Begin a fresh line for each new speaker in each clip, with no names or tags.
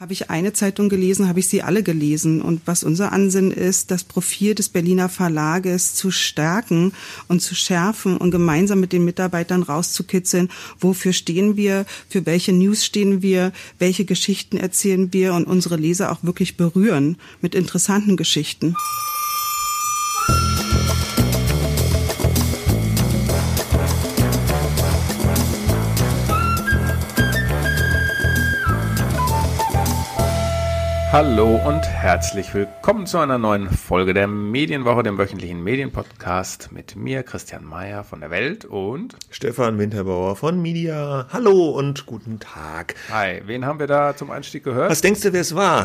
Habe ich eine Zeitung gelesen, habe ich sie alle gelesen. Und was unser Ansinnen ist, das Profil des Berliner Verlages zu stärken und zu schärfen und gemeinsam mit den Mitarbeitern rauszukitzeln, wofür stehen wir, für welche News stehen wir, welche Geschichten erzählen wir und unsere Leser auch wirklich berühren mit interessanten Geschichten.
Hallo und herzlich willkommen zu einer neuen Folge der Medienwoche, dem wöchentlichen Medienpodcast mit mir, Christian Mayer von der Welt und
Stefan Winterbauer von Media. Hallo und guten Tag.
Hi, wen haben wir da zum Einstieg gehört?
Was denkst du, wer es war?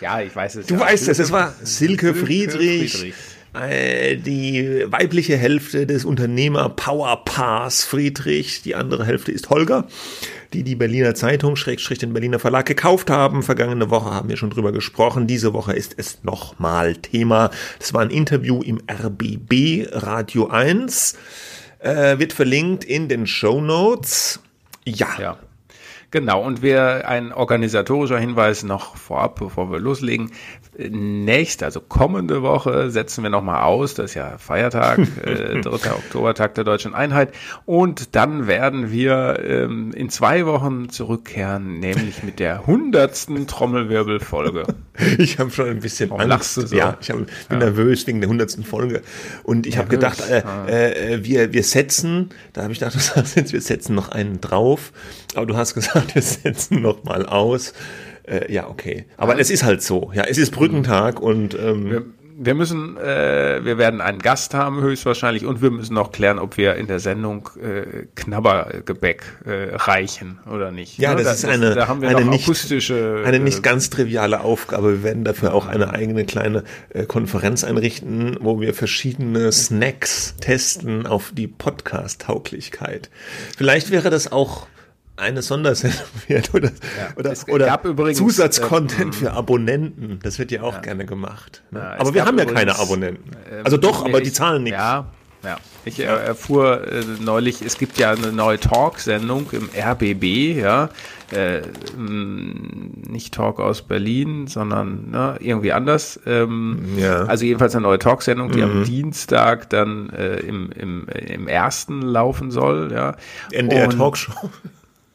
Ja, ich weiß es.
Du
ja.
weißt es, es war Silke,
Silke
Friedrich.
Friedrich.
Äh, Die weibliche Hälfte des Unternehmer Powerpass Friedrich, die andere Hälfte ist Holger, die die Berliner Zeitung, Schrägstrich den Berliner Verlag gekauft haben. Vergangene Woche haben wir schon drüber gesprochen. Diese Woche ist es nochmal Thema. Das war ein Interview im RBB Radio 1. Äh, wird verlinkt in den Show Notes. Ja.
Ja. Genau, und wir ein organisatorischer Hinweis noch vorab, bevor wir loslegen. Nächste, also kommende Woche setzen wir nochmal aus, das ist ja Feiertag, äh, 3. Oktober, Tag der Deutschen Einheit. Und dann werden wir ähm, in zwei Wochen zurückkehren, nämlich mit der hundertsten Trommelwirbelfolge.
Ich habe schon ein bisschen
Warum du so?
Ja, ich hab, bin nervös wegen der hundertsten Folge. Und ich habe gedacht, äh, äh, wir, wir setzen, da habe ich gedacht, du sagst jetzt, wir setzen noch einen drauf. Aber du hast gesagt, wir setzen noch mal aus. Äh, ja, okay. Aber es ist halt so. Ja, es ist Brückentag und ähm,
Wir, wir müssen, äh, wir werden einen Gast haben höchstwahrscheinlich und wir müssen noch klären, ob wir in der Sendung äh, Knabbergebäck äh, reichen oder nicht.
ja,
Ne?
das, ist eine,
da haben wir
eine, nicht,
akustische,
eine nicht
äh,
ganz triviale Aufgabe. Wir werden dafür auch eine eigene kleine äh, Konferenz einrichten, wo wir verschiedene Snacks testen auf die Podcast-Tauglichkeit. Vielleicht wäre das auch eine Sondersendung wert oder, oder,
es
oder
gab übrigens,
Zusatzcontent für Abonnenten. Das wird ja auch gerne gemacht. Ne?
Ja,
aber wir haben ja
übrigens,
keine Abonnenten.
äh,
Also doch, aber
ich-
die zahlen nichts.
Ja, ja. Ich äh, erfuhr äh, neulich, es gibt ja eine neue Talksendung im RBB, ja, äh, mh, nicht Talk aus Berlin, sondern ne, irgendwie anders. Ähm,
Ja.
Also jedenfalls eine neue Talksendung, die am Dienstag dann äh, im, im, im ersten laufen soll, ja.
NDR
Und-
Talkshow.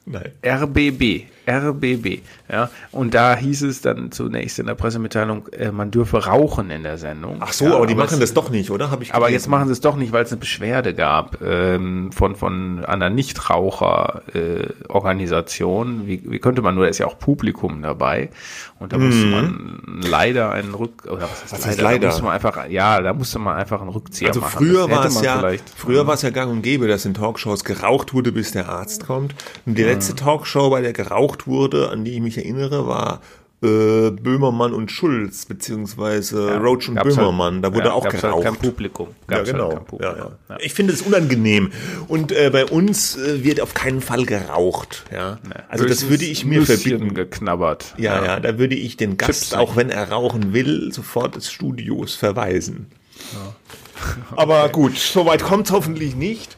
Nein.
RBB, RBB, ja. Und da hieß es dann zunächst in der Pressemitteilung, äh, man dürfe rauchen in der Sendung.
Ach so,
ja,
aber die machen
es-
das doch nicht, oder? Hab ich
Aber
gelesen.
jetzt machen sie es doch nicht, weil es eine Beschwerde gab ähm, von von einer Nichtraucher-Organisation. Äh, wie, wie könnte man nur? Da ist ja auch Publikum dabei und da musste man leider einen Rück oder was heißt leider?
leider?
Da musste man einfach, ja, da musste man einfach einen Rückzieher
Also
machen.
früher war es ja, früher war es ja gang und gäbe, dass in Talkshows geraucht wurde, bis der Arzt kommt. Und die letzte Talkshow, bei der geraucht wurde, an die ich mich erinnere, war äh, Böhmermann und Schulz, beziehungsweise Roach und
gab's
Böhmermann. Da wurde
ja,
auch geraucht.
Halt kein Publikum.
Ja,
Gab's
genau.
Halt kein Publikum.
ja, ja. Ich finde es unangenehm. Und äh, bei uns äh, wird auf keinen Fall geraucht. Ja. Also das
Höchstens
würde ich mir verbieten.
geknabbert.
Ja, ja, da würde ich den Gast,
Chips
auch wenn er rauchen will, sofort des Studios verweisen. Aber gut, soweit kommt es hoffentlich nicht.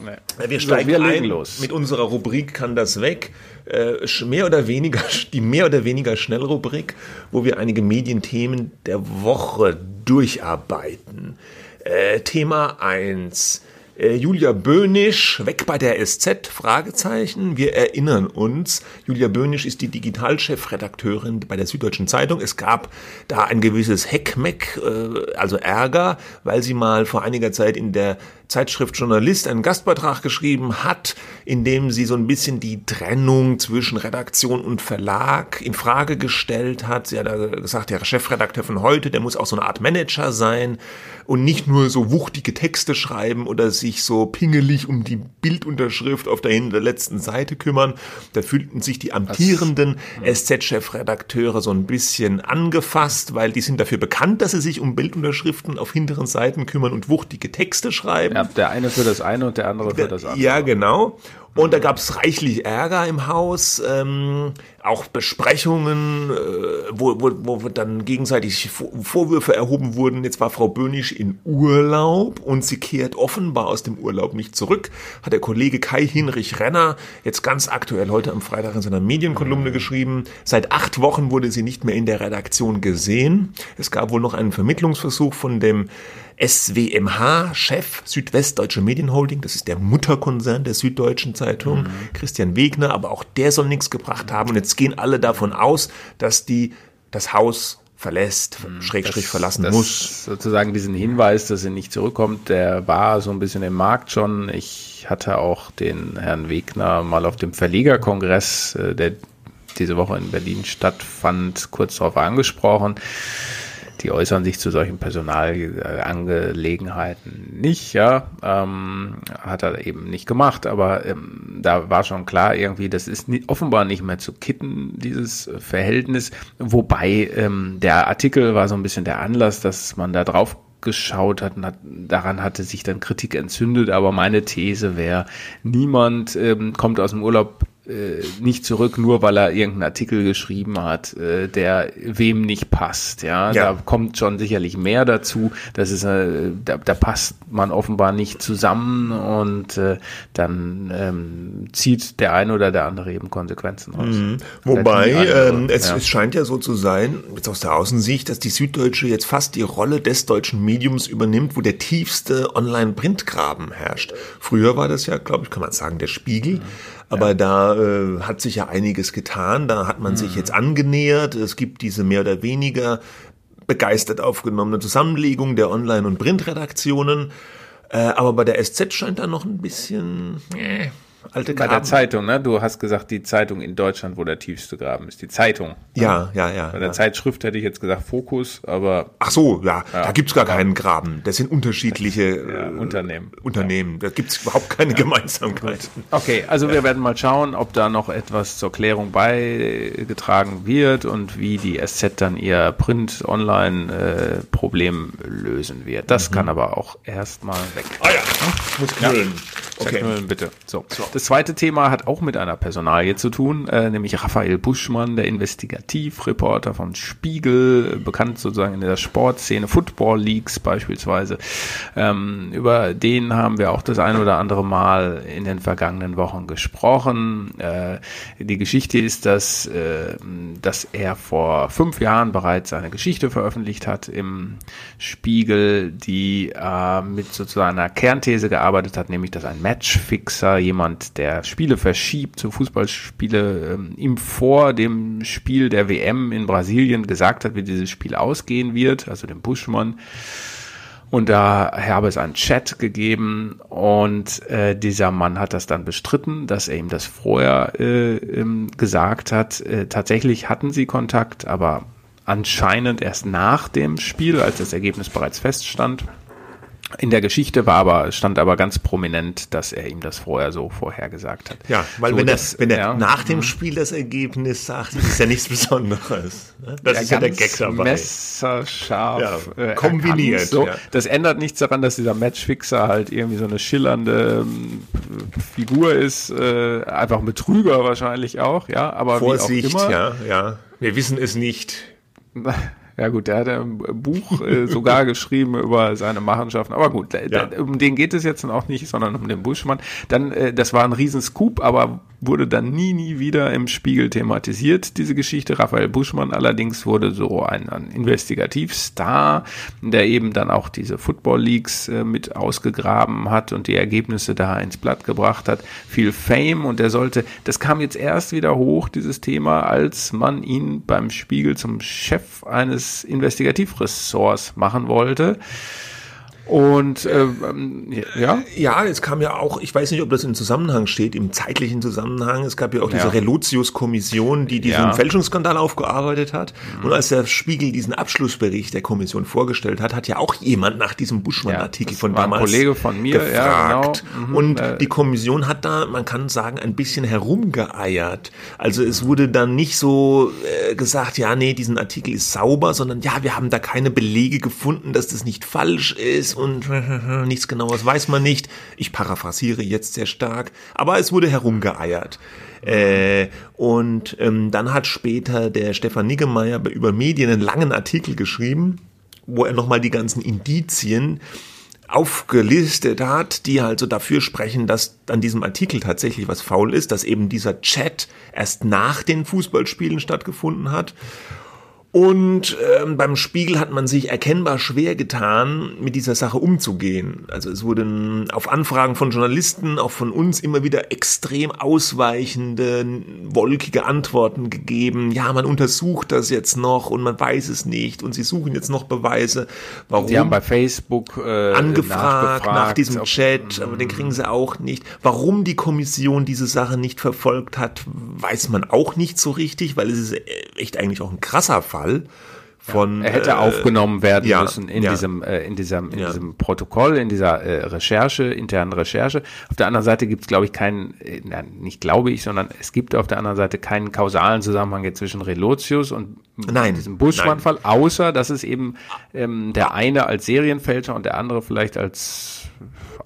Nee.
Wir
So,
steigen
wir legen
ein
los.
mit unserer Rubrik kann das weg. Äh, mehr oder weniger, die mehr oder weniger Schnellrubrik, wo wir einige Medienthemen der Woche durcharbeiten. Äh, Thema 1. Äh, Julia Böhnisch, weg bei der SZ, Fragezeichen. Wir erinnern uns, Julia Böhnisch ist die Digitalchefredakteurin bei der Süddeutschen Zeitung. Es gab da ein gewisses Heckmeck, äh, also Ärger, weil sie mal vor einiger Zeit in der Zeitschrift Journalist einen Gastbeitrag geschrieben hat, in dem sie so ein bisschen die Trennung zwischen Redaktion und Verlag in Frage gestellt hat. Sie hat da gesagt, der Chefredakteur von heute, der muss auch so eine Art Manager sein und nicht nur so wuchtige Texte schreiben oder sich so pingelig um die Bildunterschrift auf der hinten der letzten Seite kümmern. Da fühlten sich die amtierenden SZ-Chefredakteure so ein bisschen angefasst, weil die sind dafür bekannt, dass sie sich um Bildunterschriften auf hinteren Seiten kümmern und wuchtige Texte schreiben.
Ja, der eine für das eine und der andere für das andere.
Ja, genau. Und da gab es reichlich Ärger im Haus, ähm, auch Besprechungen, äh, wo, wo, wo dann gegenseitig Vorwürfe erhoben wurden. Jetzt war Frau Böhnisch in Urlaub und sie kehrt offenbar aus dem Urlaub nicht zurück. Hat der Kollege Kai Hinrich Renner jetzt ganz aktuell heute am Freitag in seiner Medienkolumne geschrieben. Seit acht Wochen wurde sie nicht mehr in der Redaktion gesehen. Es gab wohl noch einen Vermittlungsversuch von dem SWMH-Chef Südwestdeutsche Medienholding, das ist der Mutterkonzern der Süddeutschen Zeitung, mhm. Christian Wegner, aber auch der soll nichts gebracht haben. Und jetzt gehen alle davon aus, dass die das Haus verlässt, mhm. Schrägstrich das, verlassen
das
muss.
Sozusagen diesen Hinweis, dass sie nicht zurückkommt, der war so ein bisschen im Markt schon. Ich hatte auch den Herrn Wegner mal auf dem Verlegerkongress, äh, der diese Woche in Berlin stattfand, kurz darauf angesprochen die äußern sich zu solchen Personalangelegenheiten nicht, ja, ähm, hat er eben nicht gemacht, aber ähm, da war schon klar irgendwie, das ist nie, offenbar nicht mehr zu kitten, dieses Verhältnis, wobei ähm, der Artikel war so ein bisschen der Anlass, dass man da drauf geschaut hat hat, daran hatte sich dann Kritik entzündet, aber meine These wäre, niemand ähm, kommt aus dem Urlaub äh, nicht zurück, nur weil er irgendeinen Artikel geschrieben hat, äh, der wem nicht passt. Ja? ja, da kommt schon sicherlich mehr dazu. Das ist, äh, da, da passt man offenbar nicht zusammen und äh, dann ähm, zieht der eine oder der andere eben Konsequenzen raus. Mhm.
Wobei ähm, es, ja. es scheint ja so zu sein, jetzt aus der Außensicht, dass die Süddeutsche jetzt fast die Rolle des deutschen Mediums übernimmt, wo der tiefste Online-Printgraben herrscht. Früher war das ja, glaube ich, kann man sagen, der Spiegel. Mhm. Aber ja. da äh, hat sich ja einiges getan. Da hat man mhm. sich jetzt angenähert. Es gibt diese mehr oder weniger begeistert aufgenommene Zusammenlegung der Online- und Printredaktionen. Äh, aber bei der SZ scheint da noch ein bisschen. Äh,
alte Graben. Bei der Zeitung, ne? Du hast gesagt, die Zeitung in Deutschland, wo der tiefste Graben ist. Die Zeitung. Ne?
Ja, ja, ja.
Bei der
ja.
Zeitschrift hätte ich jetzt gesagt Fokus, aber.
Ach so, ja, ja. da gibt's gar keinen Graben. Das sind unterschiedliche
ja, äh, Unternehmen.
Unternehmen. Da gibt's überhaupt keine Gemeinsamkeit.
Okay, also wir werden mal schauen, ob da noch etwas zur Klärung beigetragen wird und wie die SZ dann ihr Print-Online-Problem lösen wird. Das mhm. kann aber auch erstmal weg.
Ah ja, muss knüllen.
Okay. Knüllen, bitte. So. so. Das zweite Thema hat auch mit einer Personalie zu tun, äh, nämlich Raphael Buschmann, der Investigativreporter von Spiegel, bekannt sozusagen in der Sportszene, Football Leagues beispielsweise. Ähm, über den haben wir auch das ein oder andere Mal in den vergangenen Wochen gesprochen. Äh, die Geschichte ist, dass, äh, dass er vor fünf Jahren bereits eine Geschichte veröffentlicht hat im Spiegel, die äh, mit sozusagen einer Kernthese gearbeitet hat, nämlich dass ein Matchfixer, jemand, der Spiele verschiebt, so Fußballspiele, ähm, ihm vor dem Spiel der WM in Brasilien gesagt hat, wie dieses Spiel ausgehen wird, also dem Buschmann. Und da habe es einen Chat gegeben und äh, dieser Mann hat das dann bestritten, dass er ihm das vorher äh, ähm, gesagt hat. Äh, tatsächlich hatten sie Kontakt, aber anscheinend erst nach dem Spiel, als das Ergebnis bereits feststand. In der Geschichte war aber, stand aber ganz prominent, dass er ihm das vorher so vorhergesagt hat.
Ja, weil so, wenn, das, er, wenn er ja, nach dem mhm. Spiel das Ergebnis sagt, ist es ja nichts Besonderes. Ne? Das ja, ist ja der Gag dabei.
Messerscharf
ja, äh, kombiniert.
So. Das ändert nichts daran, dass dieser Matchfixer halt irgendwie so eine schillernde ähm, Figur ist, äh, einfach ein Betrüger wahrscheinlich auch, ja. Aber
Vorsicht,
wie auch immer.
ja, ja. Wir wissen es nicht.
Ja gut, der hat ein Buch äh, sogar geschrieben über seine Machenschaften. Aber gut, ja. um den geht es jetzt auch nicht, sondern um den Buschmann. Dann, äh, das war ein Riesenscoop, aber wurde dann nie, nie wieder im Spiegel thematisiert, diese Geschichte. Raphael Buschmann allerdings wurde so ein, ein Investigativstar, der eben dann auch diese Football Leagues äh, mit ausgegraben hat und die Ergebnisse da ins Blatt gebracht hat. Viel Fame und er sollte, das kam jetzt erst wieder hoch, dieses Thema, als man ihn beim Spiegel zum Chef eines Investigativressorts machen wollte. Und äh, ja.
Ja, es kam ja auch, ich weiß nicht, ob das im Zusammenhang steht, im zeitlichen Zusammenhang. Es gab ja auch ja. diese Relotius-Kommission, die diesen ja. Fälschungsskandal aufgearbeitet hat. Mhm. Und als der Spiegel diesen Abschlussbericht der Kommission vorgestellt hat, hat ja auch jemand nach diesem Buschmann-Artikel ja, von damals
ein Kollege von mir,
gefragt. Ja, genau. Mhm. Und äh, die Kommission hat da, man kann sagen, ein bisschen herumgeeiert. Also es wurde dann nicht so äh, gesagt, ja, nee, diesen Artikel ist sauber, sondern ja, wir haben da keine Belege gefunden, dass das nicht falsch ist und nichts genaues weiß man nicht. Ich paraphrasiere jetzt sehr stark, aber es wurde herumgeeiert. Äh, und ähm, dann hat später der Stefan Niggemeier über Medien einen langen Artikel geschrieben, wo er nochmal die ganzen Indizien aufgelistet hat, die halt so dafür sprechen, dass an diesem Artikel tatsächlich was faul ist, dass eben dieser Chat erst nach den Fußballspielen stattgefunden hat und ähm, beim Spiegel hat man sich erkennbar schwer getan, mit dieser Sache umzugehen. Also es wurden auf Anfragen von Journalisten, auch von uns immer wieder extrem ausweichende, wolkige Antworten gegeben. Ja, man untersucht das jetzt noch und man weiß es nicht und sie suchen jetzt noch Beweise.
Warum? Sie haben bei Facebook äh,
angefragt nach diesem Chat, aber den kriegen sie auch nicht. Warum die Kommission diese Sache nicht verfolgt hat, weiß man auch nicht so richtig, weil es ist echt eigentlich auch ein krasser Fall. Fall von.
Ja, er hätte äh, aufgenommen werden ja, müssen in ja. diesem, äh, in diesem, in diesem Protokoll, in dieser äh, Recherche, internen Recherche. Auf der anderen Seite gibt es, glaube ich, keinen, äh, nicht glaube ich, sondern es gibt auf der anderen Seite keinen kausalen Zusammenhang jetzt zwischen Relotius und
nein,
diesem Buschmann-Fall, außer dass es eben ähm, der eine als Serienfälscher und der andere vielleicht als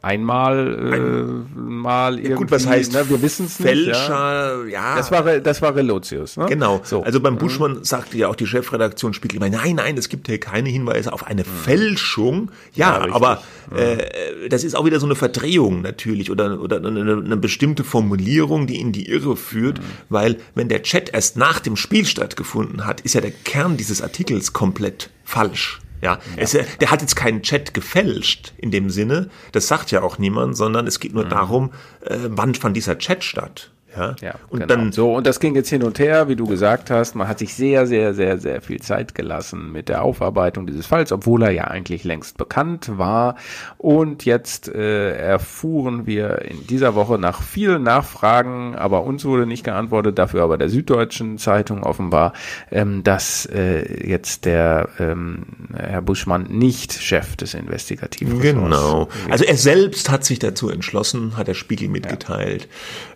einmal äh, mal irgendwie.
Gut, was heißt,
ne, wir wissen es
nicht. Fälscher, ja.
ja. Das war, das war Relotius, ne?
Genau. So. Also beim mhm. Buschmann mhm. sagte ja auch die Chefredaktion Spiegel immer, nein, nein, es gibt hier keine Hinweise auf eine mhm. Fälschung. Ja, ja aber äh, das ist auch wieder so eine Verdrehung natürlich oder, oder eine, eine bestimmte Formulierung, die in die Irre führt, mhm. weil wenn der Chat erst nach dem Spiel stattgefunden hat, ist ja der Kern dieses Artikels komplett falsch. Ja. Es, der hat jetzt keinen Chat gefälscht in dem Sinne, das sagt ja auch niemand, sondern es geht nur mhm. darum, äh, wann fand dieser Chat statt.
Ja, ja und genau. dann so und das ging jetzt hin und her, wie du gesagt hast. Man hat sich sehr, sehr, sehr, sehr viel Zeit gelassen mit der Aufarbeitung dieses Falls, obwohl er ja eigentlich längst bekannt war. Und jetzt äh, erfuhren wir in dieser Woche nach vielen Nachfragen, aber uns wurde nicht geantwortet, dafür aber der Süddeutschen Zeitung offenbar, ähm, dass äh, jetzt der ähm, Herr Buschmann nicht Chef des Investigativen
Genau. Also er selbst hat sich dazu entschlossen, hat der Spiegel mitgeteilt.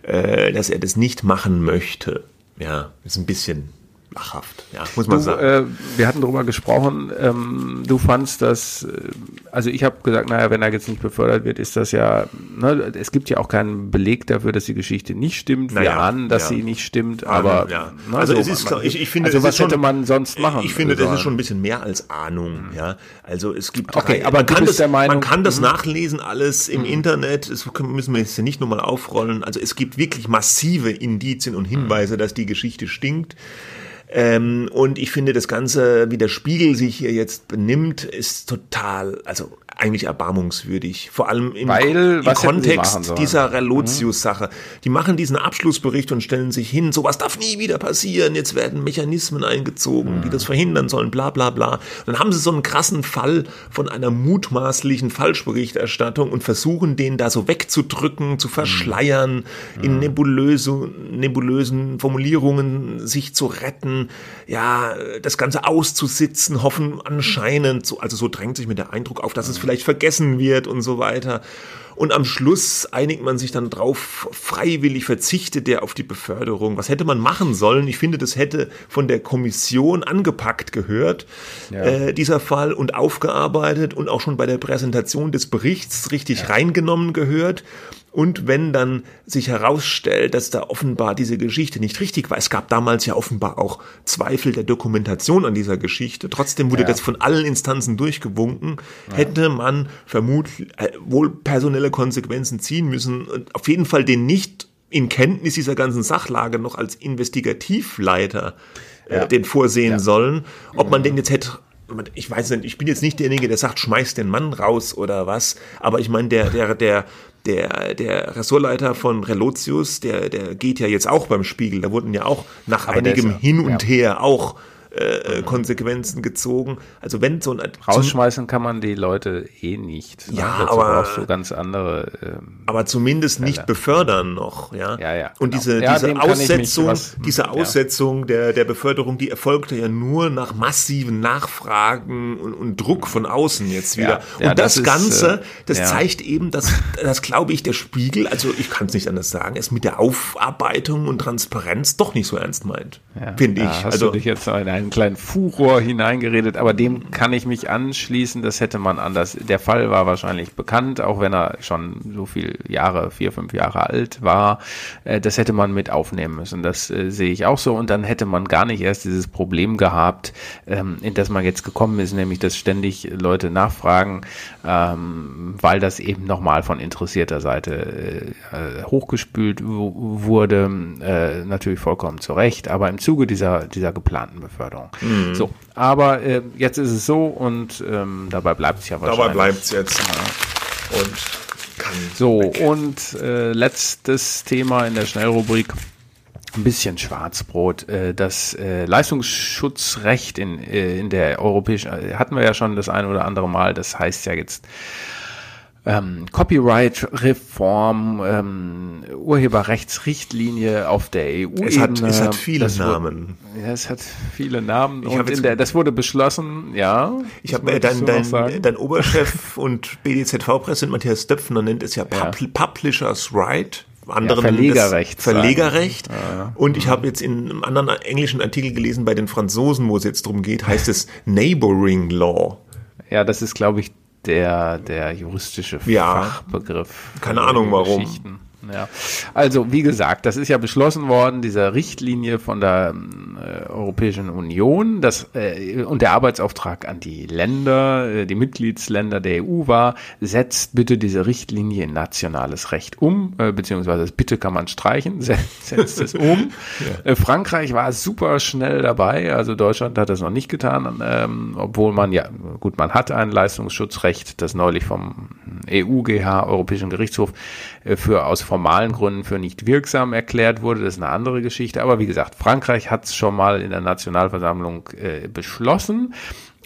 Ja. Äh, dass er das nicht machen möchte. Ja, ist ein bisschen lachhaft, ja, muss man
du,
sagen.
Äh, wir hatten darüber gesprochen, ähm, du fandst das, äh, also ich habe gesagt, naja, wenn er jetzt nicht befördert wird, ist das ja, ne, es gibt ja auch keinen Beleg dafür, dass die Geschichte nicht stimmt. Wir naja, ahnen, dass ja. sie nicht stimmt, aber
ja. ne, also so, es ist, man, ich, ich finde,
also was schon, hätte man sonst machen?
Ich finde, das ist schon ein bisschen mehr als Ahnung, ja. Also es gibt,
okay, aber man kann das,
Meinung, man kann das mhm. nachlesen alles im mhm. Internet. Das müssen wir jetzt nicht nochmal aufrollen. Also es gibt wirklich massive Indizien und Hinweise, mhm. dass die Geschichte stinkt. Ähm, und ich finde, das Ganze, wie der Spiegel sich hier jetzt benimmt, ist total, also eigentlich erbarmungswürdig. Vor allem im,
Weil,
im Kontext dieser Relotius-Sache. Die machen diesen Abschlussbericht und stellen sich hin, sowas darf nie wieder passieren, jetzt werden Mechanismen eingezogen, mhm. die das verhindern sollen, bla bla bla. dann haben sie so einen krassen Fall von einer mutmaßlichen Falschberichterstattung und versuchen den da so wegzudrücken, zu verschleiern, mhm. in nebulöse, nebulösen Formulierungen sich zu retten, ja, das Ganze auszusitzen, hoffen anscheinend, so, also so drängt sich mir der Eindruck auf, dass es vielleicht vergessen wird und so weiter. Und am Schluss einigt man sich dann drauf, freiwillig verzichtet der auf die Beförderung. Was hätte man machen sollen? Ich finde, das hätte von der Kommission angepackt gehört, ja. äh, dieser Fall, und aufgearbeitet und auch schon bei der Präsentation des Berichts richtig ja. reingenommen gehört. Und wenn dann sich herausstellt, dass da offenbar diese Geschichte nicht richtig war, es gab damals ja offenbar auch Zweifel der Dokumentation an dieser Geschichte, trotzdem wurde ja. das von allen Instanzen durchgewunken, ja. hätte man vermutlich äh, wohl personelle Konsequenzen ziehen müssen und auf jeden Fall den nicht in Kenntnis dieser ganzen Sachlage noch als Investigativleiter äh, ja. den vorsehen sollen. Ob man den jetzt hätte ich weiß nicht, ich bin jetzt nicht derjenige, der sagt, schmeiß den Mann raus oder was, aber ich meine, der, der, der, der, der Ressortleiter von Relotius, der, der geht ja jetzt auch beim Spiegel. Da wurden ja auch nach Aber einigem ist, Hin und ja. Her auch äh, Konsequenzen gezogen. Also wenn so ein
rausschmeißen kann man die Leute eh nicht.
Ne? Ja, Dazu aber
brauchst du ganz andere.
Ähm, aber zumindest nicht befördern noch, ja.
Ja, ja.
Und genau. diese, ja, diese Aussetzung, was, diese Aussetzung ja. der der Beförderung, die erfolgte ja nur nach massiven Nachfragen und, und Druck von außen jetzt wieder. Ja, und das, das ist, Ganze, äh, das zeigt eben, dass das glaube ich der Spiegel, also ich kann es nicht anders sagen, es mit der Aufarbeitung und Transparenz doch nicht so ernst meint, finde ich.
Hast also du dich jetzt in einen kleinen Furor hineingeredet, aber dem kann ich mich anschließen. Das hätte man anders. Der Fall war wahrscheinlich bekannt, auch wenn er schon so viel Jahre, vier, fünf Jahre alt war. Äh, das hätte man mit aufnehmen müssen. Das äh, sehe ich auch so. Und dann hätte man gar nicht erst dieses Problem gehabt, ähm, in das man jetzt gekommen ist, nämlich dass ständig Leute nachfragen, ähm, weil das eben nochmal von interessierter Seite äh, hochgespült wurde. Natürlich vollkommen zu Recht, aber im Zuge dieser, dieser geplanten Beförderung. Mhm. So, aber äh, jetzt ist es so und ähm, dabei bleibt es ja wahrscheinlich.
Dabei bleibt es jetzt. Ja. Und
kann so, weg. und äh, letztes Thema in der Schnellrubrik. Ein bisschen Schwarzbrot. Äh, das äh, Leistungsschutzrecht in, äh, in der europäischen, hatten wir ja schon das ein oder andere Mal. Das heißt ja jetzt ähm, Copyright-Reform, ähm, Urheberrechtsrichtlinie auf der EU-Ebene.
Es hat, es hat viele das Namen.
Wurde, ja, es hat viele Namen. Ich und in der, das wurde beschlossen, ja.
Ich habe äh, dein, dein, dein Oberchef und BDZV-Präsident Matthias Döpfner nennt es ja, ja. Publishers Right anderen
ja, Verlegerrecht.
Verlegerrecht. Ja. Und ich habe jetzt in einem anderen englischen Artikel gelesen, bei den Franzosen, wo es jetzt drum geht, heißt es Neighboring Law.
Ja, das ist, glaube ich, der, der juristische ja, Fachbegriff.
Keine Ahnung warum.
Ja. Also, wie gesagt, das ist ja beschlossen worden, diese Richtlinie von der äh, Europäischen Union, das, äh, und der Arbeitsauftrag an die Länder, äh, die Mitgliedsländer der EU war, setzt bitte diese Richtlinie in nationales Recht um, äh, beziehungsweise das bitte kann man streichen, setzt, es um. ja. Äh, Frankreich war super schnell dabei, also Deutschland hat das noch nicht getan, ähm, obwohl man ja, gut, man hat ein Leistungsschutzrecht, das neulich vom EUGH, Europäischen Gerichtshof, für aus formalen Gründen für nicht wirksam erklärt wurde. Das ist eine andere Geschichte. Aber wie gesagt, Frankreich hat es schon mal in der Nationalversammlung äh, beschlossen.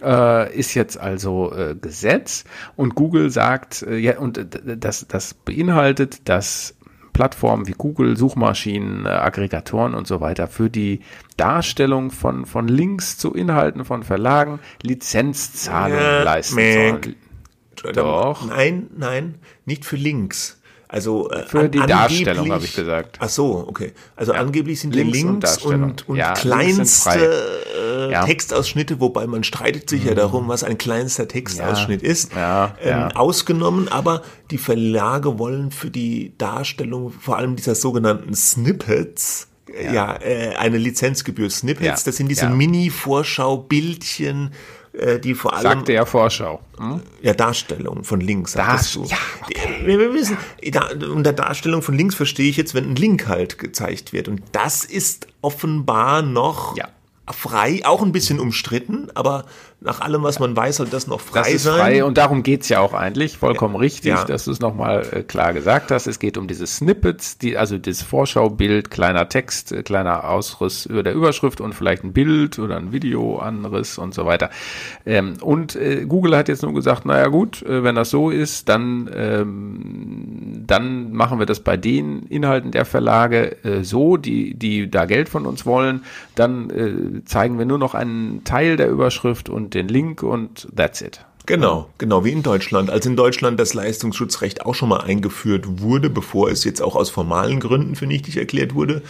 Äh, ist jetzt also äh, Gesetz und Google sagt, äh, ja, und das, das beinhaltet, dass Plattformen wie Google, Suchmaschinen, äh, Aggregatoren und so weiter für die Darstellung von, von Links zu Inhalten von Verlagen Lizenzzahlungen ja, leisten sollen.
Doch. Nein, nein, nicht für Links. Also
äh, für die Darstellung habe ich gesagt.
Ach so, okay. Also ja. angeblich sind Links, Links und, und, und ja, kleinste äh, ja. Textausschnitte, wobei man streitet sich mhm. ja darum, was ein kleinster Textausschnitt ist, ähm, ausgenommen. Aber die Verlage wollen für die Darstellung vor allem dieser sogenannten Snippets ja, äh, eine Lizenzgebühr. Snippets, das sind diese Mini-Vorschau-Bildchen die vor allem.
Sagte ja Vorschau. Hm?
Ja, Darstellung von links, sagst
du. Ja, okay.
wir, wir wissen, da, unter Darstellung von links verstehe ich jetzt, wenn ein Link halt gezeigt wird. Und das ist offenbar noch ja. frei, auch ein bisschen umstritten, aber nach allem, was man weiß, soll das noch frei das ist sein. Frei
und darum geht's ja auch eigentlich. Vollkommen ja. richtig, ja. dass du es nochmal äh, klar gesagt hast. Es geht um diese Snippets, die, also das Vorschaubild, kleiner Text, äh, kleiner Ausriss über der Überschrift und vielleicht ein Bild oder ein Video, anderes und so weiter. Ähm, und äh, Google hat jetzt nur gesagt, naja gut, äh, wenn das so ist, dann, ähm, dann machen wir das bei den Inhalten der Verlage äh, so, die, die da Geld von uns wollen. Dann äh, zeigen wir nur noch einen Teil der Überschrift und den Link und that's it.
Genau, genau wie in Deutschland. Als in Deutschland das Leistungsschutzrecht auch schon mal eingeführt wurde, bevor es jetzt auch aus formalen Gründen für nichtig erklärt wurde.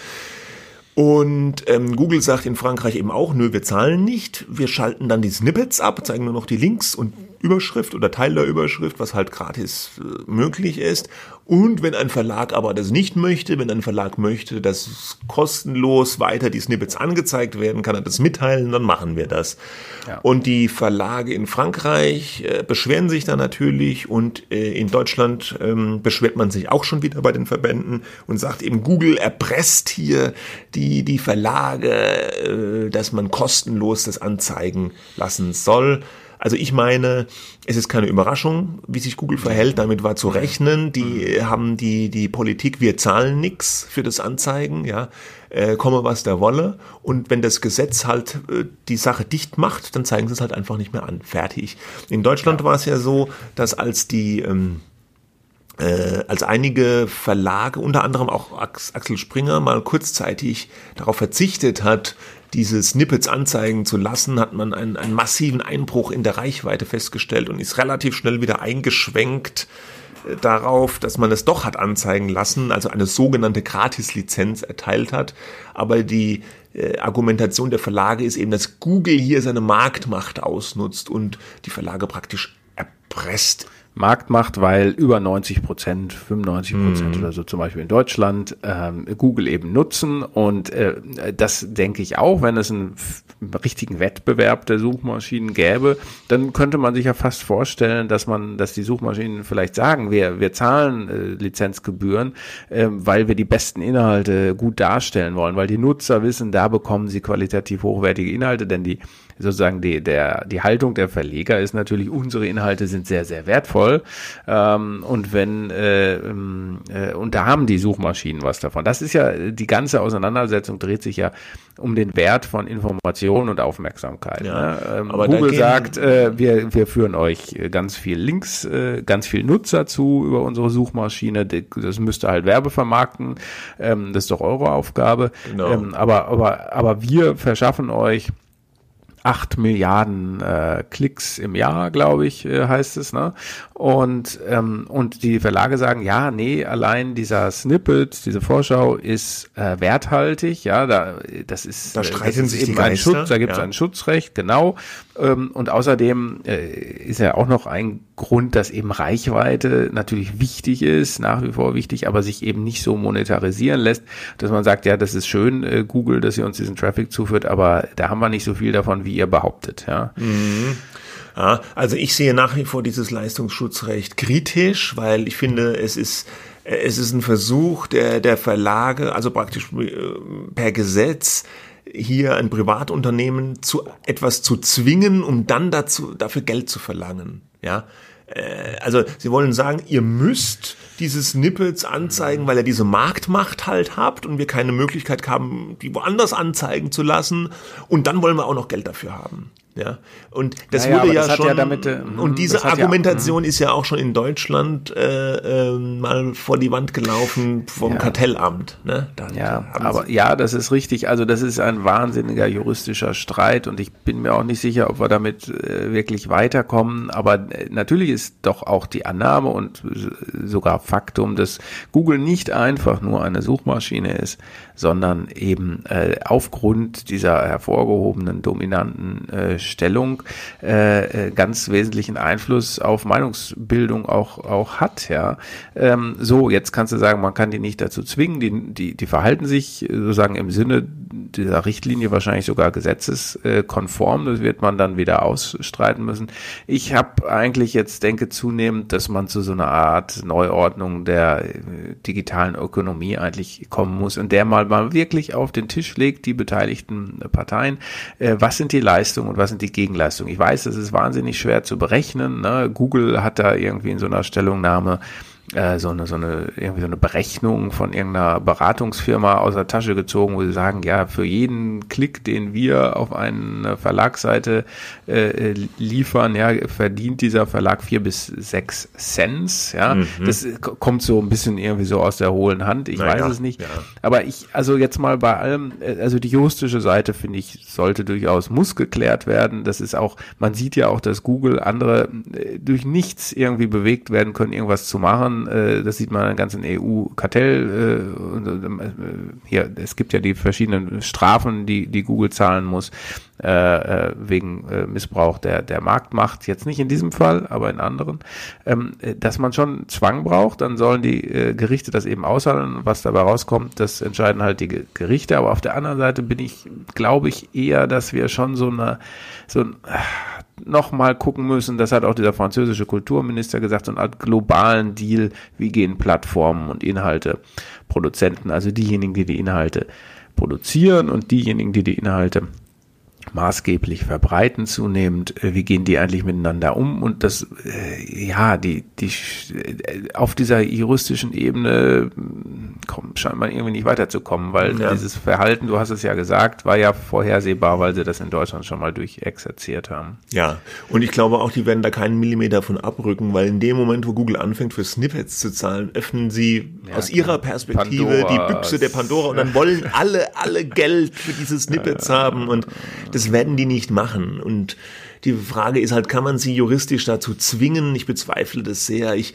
Und ähm, Google sagt in Frankreich eben auch, nö, wir zahlen nicht. Wir schalten dann die Snippets ab, zeigen nur noch die Links und Überschrift oder Teil der Überschrift, was halt gratis äh, möglich ist. Und wenn ein Verlag aber das nicht möchte, wenn ein Verlag möchte, dass kostenlos weiter die Snippets angezeigt werden, kann er das mitteilen, dann machen wir das. Ja. Und die Verlage in Frankreich äh, beschweren sich da natürlich und äh, in Deutschland ähm, beschwert man sich auch schon wieder bei den Verbänden und sagt eben, Google erpresst hier die, die Verlage, äh, dass man kostenlos das anzeigen lassen soll. Also ich meine, es ist keine Überraschung, wie sich Google verhält. Damit war zu rechnen. Die haben die, die Politik, wir zahlen nix für das Anzeigen, ja, äh, komme was da wolle. Und wenn das Gesetz halt äh, die Sache dicht macht, dann zeigen sie es halt einfach nicht mehr an. Fertig. In Deutschland war es ja so, dass als die, ähm, äh, als einige Verlage, unter anderem auch Axel Springer, mal kurzzeitig darauf verzichtet hat, diese Snippets anzeigen zu lassen, hat man einen, einen massiven Einbruch in der Reichweite festgestellt und ist relativ schnell wieder eingeschwenkt äh, darauf, dass man es doch hat anzeigen lassen, also eine sogenannte Gratis-Lizenz erteilt hat. Aber die äh, Argumentation der Verlage ist eben, dass Google hier seine Marktmacht ausnutzt und die Verlage praktisch erpresst
Marktmacht, weil über 90 Prozent, 95 Prozent mhm. oder so zum Beispiel in Deutschland ähm, Google eben nutzen. Und äh, das denke ich auch, wenn es einen richtigen Wettbewerb der Suchmaschinen gäbe, dann könnte man sich ja fast vorstellen, dass man, dass die Suchmaschinen vielleicht sagen, wir, wir zahlen äh, Lizenzgebühren, äh, weil wir die besten Inhalte gut darstellen wollen, weil die Nutzer wissen, da bekommen sie qualitativ hochwertige Inhalte, denn die sozusagen die, der, die Haltung der Verleger ist natürlich, unsere Inhalte sind sehr, sehr wertvoll. Ähm, und wenn, äh, ähm, äh, und da haben die Suchmaschinen was davon. Das ist ja, die ganze Auseinandersetzung dreht sich ja um den Wert von Information und Aufmerksamkeit. Ja, ne? ähm, Google sagt, äh, wir, wir führen euch ganz viel Links, äh, ganz viel Nutzer zu über unsere Suchmaschine. Das müsst ihr halt Werbe vermarkten. Ähm, das ist doch eure Aufgabe. Genau. Ähm, aber, aber, aber wir verschaffen euch acht Milliarden äh, Klicks im Jahr, glaube ich, äh, heißt es. Ne? Und, ähm, und die Verlage sagen, ja, nee, allein dieser Snippet, diese Vorschau ist äh, werthaltig, ja, da, das ist,
da streiten
das ist eben ein Schutz, da gibt es ja. ein Schutzrecht, genau. Ähm, und außerdem äh, ist ja auch noch ein Grund, dass eben Reichweite natürlich wichtig ist, nach wie vor wichtig, aber sich eben nicht so monetarisieren lässt, dass man sagt, ja, das ist schön, äh, Google, dass ihr uns diesen Traffic zuführt, aber da haben wir nicht so viel davon, wie ihr behauptet. Ja.
Mhm. Ja, also ich sehe nach wie vor dieses Leistungsschutzrecht kritisch, weil ich finde, es ist es ist ein Versuch der, der Verlage, also praktisch äh, per Gesetz hier ein Privatunternehmen zu etwas zu zwingen, um dann dazu, dafür Geld zu verlangen. Ja, äh, also sie wollen sagen, ihr müsst diese Snippets anzeigen, weil ihr diese Marktmacht halt habt und wir keine Möglichkeit haben, die woanders anzeigen zu lassen. Und dann wollen wir auch noch Geld dafür haben. Ja, und das naja, wurde ja das schon. Ja damit, äh, und diese Argumentation ja, ist ja auch schon in Deutschland äh, äh, mal vor die Wand gelaufen vom ja. Kartellamt. Ne?
Ja, aber ja, das ist richtig. Also das ist ein wahnsinniger juristischer Streit und ich bin mir auch nicht sicher, ob wir damit äh, wirklich weiterkommen. Aber äh, natürlich ist doch auch die Annahme und sogar Faktum, dass Google nicht einfach nur eine Suchmaschine ist, sondern eben äh, aufgrund dieser hervorgehobenen dominanten äh, Stellung äh, äh, ganz wesentlichen Einfluss auf Meinungsbildung auch auch hat. Ja, ähm, so jetzt kannst du sagen, man kann die nicht dazu zwingen, die die die verhalten sich sozusagen im Sinne dieser Richtlinie wahrscheinlich sogar gesetzeskonform. Das wird man dann wieder ausstreiten müssen. Ich habe eigentlich jetzt denke zunehmend, dass man zu so einer Art Neuordnung der äh, digitalen Ökonomie eigentlich kommen muss, in der mal mal wirklich auf den Tisch legt, die beteiligten Parteien, äh, was sind die Leistungen und was sind die Gegenleistungen. Ich weiß, das ist wahnsinnig schwer zu berechnen. Ne? Google hat da irgendwie in so einer Stellungnahme äh, so eine, so eine, irgendwie so eine Berechnung von irgendeiner Beratungsfirma aus der Tasche gezogen, wo sie sagen, ja, für jeden Klick, den wir auf eine Verlagsseite äh, liefern, ja, verdient dieser Verlag vier bis sechs Cents, ja. Mhm. Das kommt so ein bisschen irgendwie so aus der hohlen Hand, ich naja, weiß es nicht. Ja. Aber ich, also jetzt mal bei allem, äh, also die juristische Seite, finde ich, sollte durchaus, muss geklärt werden. Das ist auch, man sieht ja auch, dass Google andere äh, durch nichts irgendwie bewegt werden können, irgendwas zu machen äh, das sieht man in ganzen EU-Kartell, äh, äh, hier, es gibt ja die verschiedenen Strafen, die, die Google zahlen muss, äh, äh, wegen äh, Missbrauch der, der Marktmacht, jetzt nicht in diesem Fall, aber in anderen, ähm, äh, dass man schon Zwang braucht, dann sollen die äh, Gerichte das eben aushandeln, was dabei rauskommt, das entscheiden halt die Gerichte, aber auf der anderen Seite bin ich, glaube ich, eher, dass wir schon so eine, so ein, noch mal gucken müssen, das hat auch dieser französische Kulturminister gesagt, so einen Art globalen Deal, wie gehen Plattformen und Inhalte, Produzenten, also diejenigen, die die Inhalte produzieren und diejenigen, die die Inhalte maßgeblich verbreiten zunehmend. Äh, wie gehen die eigentlich miteinander um? Und das, äh, ja, die, die, äh, auf dieser juristischen Ebene hm, kommt scheinbar irgendwie nicht weiterzukommen, weil ja. dieses Verhalten, du hast es ja gesagt, war ja vorhersehbar, weil sie das in Deutschland schon mal durchexerziert haben.
Ja, und ich glaube auch, die werden da keinen Millimeter von abrücken, weil in dem Moment, wo Google anfängt, für Snippets zu zahlen, öffnen sie ja, aus ihrer Perspektive Pandora. die Büchse der Pandora und dann wollen alle, alle Geld für diese Snippets haben und das werden die nicht machen. Und die Frage ist halt, kann man sie juristisch dazu zwingen? Ich bezweifle das sehr. Ich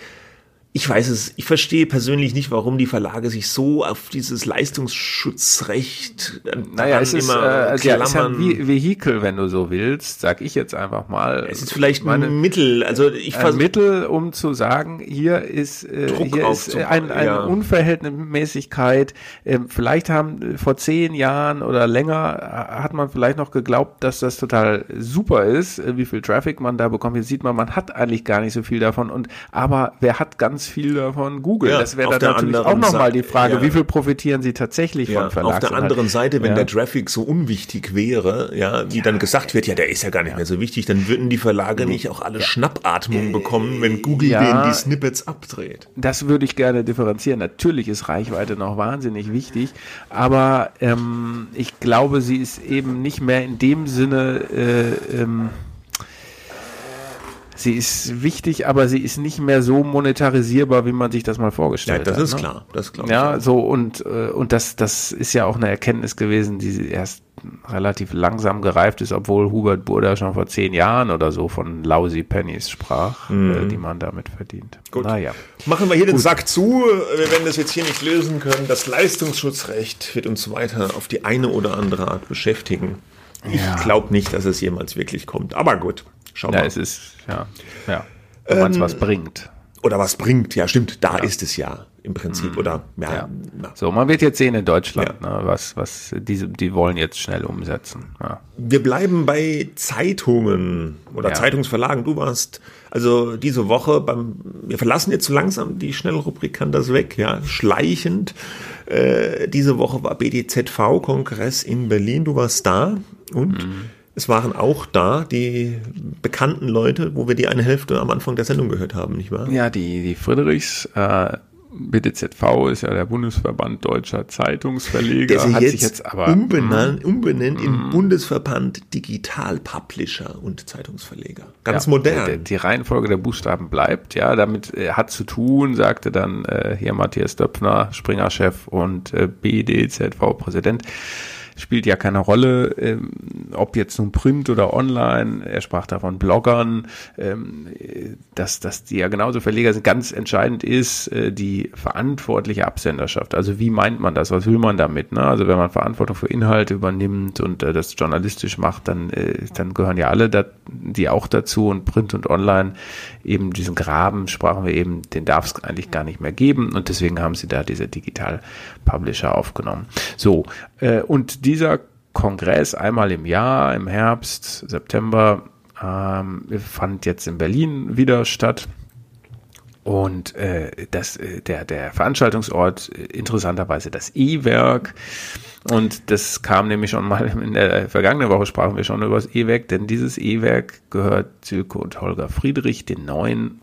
ich weiß es, ich verstehe persönlich nicht, warum die Verlage sich so auf dieses Leistungsschutzrecht
naja, es ist, immer äh, ja, ist ja ein Vehikel, wenn du so willst, sag ich jetzt einfach mal.
Es ist vielleicht meine, ein Mittel, also ich
ein Mittel, um zu sagen, hier ist, äh, hier ist ein, eine ja. Unverhältnismäßigkeit. Ähm, vielleicht haben äh, vor zehn Jahren oder länger äh, hat man vielleicht noch geglaubt, dass das total super ist, äh, wie viel Traffic man da bekommt. Jetzt sieht man, man hat eigentlich gar nicht so viel davon und aber wer hat ganz viel davon Google. Ja, das wäre dann natürlich auch nochmal die Frage, ja. wie viel profitieren sie tatsächlich ja, von Verlags
Auf der anderen Seite, wenn der Traffic so unwichtig wäre, ja, wie dann gesagt wird, ja, der ist ja gar nicht mehr so wichtig, dann würden die Verlage nicht auch alle Schnappatmung bekommen, wenn Google denen die Snippets abdreht.
Das würde ich gerne differenzieren. Natürlich ist Reichweite noch wahnsinnig wichtig, aber ähm, ich glaube, sie ist eben nicht mehr in dem Sinne äh, ähm, sie ist wichtig, aber sie ist nicht mehr so monetarisierbar, wie man sich das mal vorgestellt hat.
Ja, das
hat,
ist ne? klar, das glaube
ich. Ja, so und äh, und das das ist ja auch eine Erkenntnis gewesen, die erst relativ langsam gereift ist, obwohl Hubert Burda schon vor zehn Jahren oder so von lousy Pennies sprach, mhm. äh, die man damit verdient.
Gut. Naja. Machen wir hier Gut. den Sack zu. Wir werden das jetzt hier nicht lösen können. Das Leistungsschutzrecht wird uns weiter auf die eine oder andere Art beschäftigen. Ich ja. glaube nicht, dass es jemals wirklich kommt. Aber gut.
Schau ja, mal. es ist, ja, ja. Wenn man es ähm, was bringt.
Oder was bringt, ja, stimmt, da ja. ist es ja im Prinzip, mhm. oder? Ja, ja.
So, man wird jetzt sehen in Deutschland, ne, was, was, diese, die wollen jetzt schnell umsetzen. Ja.
Wir bleiben bei Zeitungen oder Zeitungsverlagen. Du warst also diese Woche beim, wir verlassen jetzt so langsam die Schnellrubrik kann das weg, ja, schleichend. Äh, diese Woche war BDZV-Kongress in Berlin, du warst da und mhm. Es waren auch da die bekannten Leute, wo wir die eine Hälfte am Anfang der Sendung gehört haben, nicht wahr?
Ja, die, die Friedrichs, äh, BDZV ist ja der Bundesverband Deutscher Zeitungsverleger.
Der hat jetzt, sich jetzt aber umbenannt, mm, umbenennt in mm. Bundesverband Digital Publisher und Zeitungsverleger. Ganz ja, modern.
Die, die, Reihenfolge der Buchstaben bleibt, ja, damit äh, hat zu tun, sagte dann äh, hier Matthias Döpfner, Springer-Chef und äh, BDZV-Präsident spielt ja keine Rolle, ähm, ob jetzt nun Print oder online. Er sprach davon Bloggern, ähm, dass, dass die ja genauso Verleger sind. Ganz entscheidend ist äh, die verantwortliche Absenderschaft. Also wie meint man das? Was will man damit? Ne? Also wenn man Verantwortung für Inhalte übernimmt und äh, das journalistisch macht, dann, äh, dann gehören ja alle da, die auch dazu und Print und Online eben diesen Graben, sprachen wir eben, den darf es eigentlich gar nicht mehr geben und deswegen haben sie da diese Digital Publisher aufgenommen. So, äh, und dieser Kongress einmal im Jahr, im Herbst, September, ähm, fand jetzt in Berlin wieder statt. Und äh, das, äh, der, der Veranstaltungsort, äh, interessanterweise das E-Werk. Und das kam nämlich schon mal in der vergangenen Woche sprachen wir schon über das E-Werk, denn dieses E-Werk gehört Silke und Holger Friedrich, den neuen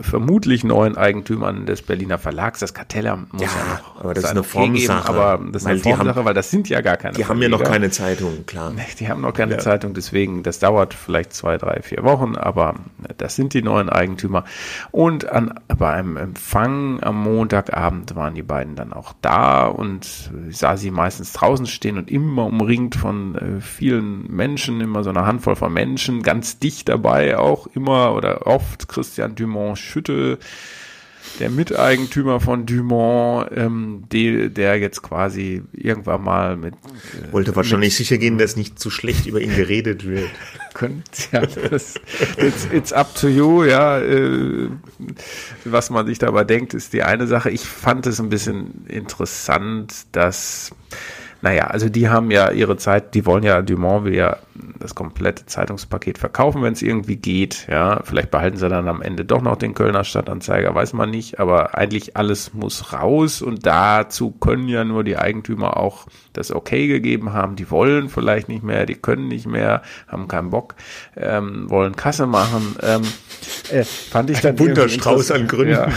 vermutlich neuen Eigentümern des Berliner Verlags. Das Kartellamt muss ja, ja noch
aber das ist eine Formsache.
Geben, aber das ist eine Formsache, weil das sind ja gar keine.
Die Verleger. haben ja noch keine Zeitung, klar.
Die haben noch keine ja. Zeitung, deswegen, das dauert vielleicht zwei, drei, vier Wochen, aber das sind die neuen Eigentümer. Und an, bei einem Empfang am Montagabend waren die beiden dann auch da und ich sah sie meistens draußen stehen und immer umringt von äh, vielen Menschen, immer so eine Handvoll von Menschen, ganz dicht dabei auch immer oder oft Christian Dumont Dumont Schütte, der Miteigentümer von Dumont, ähm, die, der jetzt quasi irgendwann mal mit.
Äh, Wollte wahrscheinlich mit, sicher gehen, dass nicht zu schlecht über ihn geredet wird.
Könnt, ja, das, it's, it's up to you, ja. Äh, was man sich dabei denkt, ist die eine Sache. Ich fand es ein bisschen interessant, dass Naja, also die haben ja ihre Zeit, die wollen ja, Dumont will ja das komplette Zeitungspaket verkaufen, wenn es irgendwie geht. Ja, vielleicht behalten sie dann am Ende doch noch den Kölner Stadtanzeiger, weiß man nicht, aber eigentlich alles muss raus und dazu können ja nur die Eigentümer auch das Okay gegeben haben. Die wollen vielleicht nicht mehr, die können nicht mehr, haben keinen Bock, ähm, wollen Kasse machen. Ähm, äh, fand ich dann
Ein bunter Strauß an Gründen.
Ja,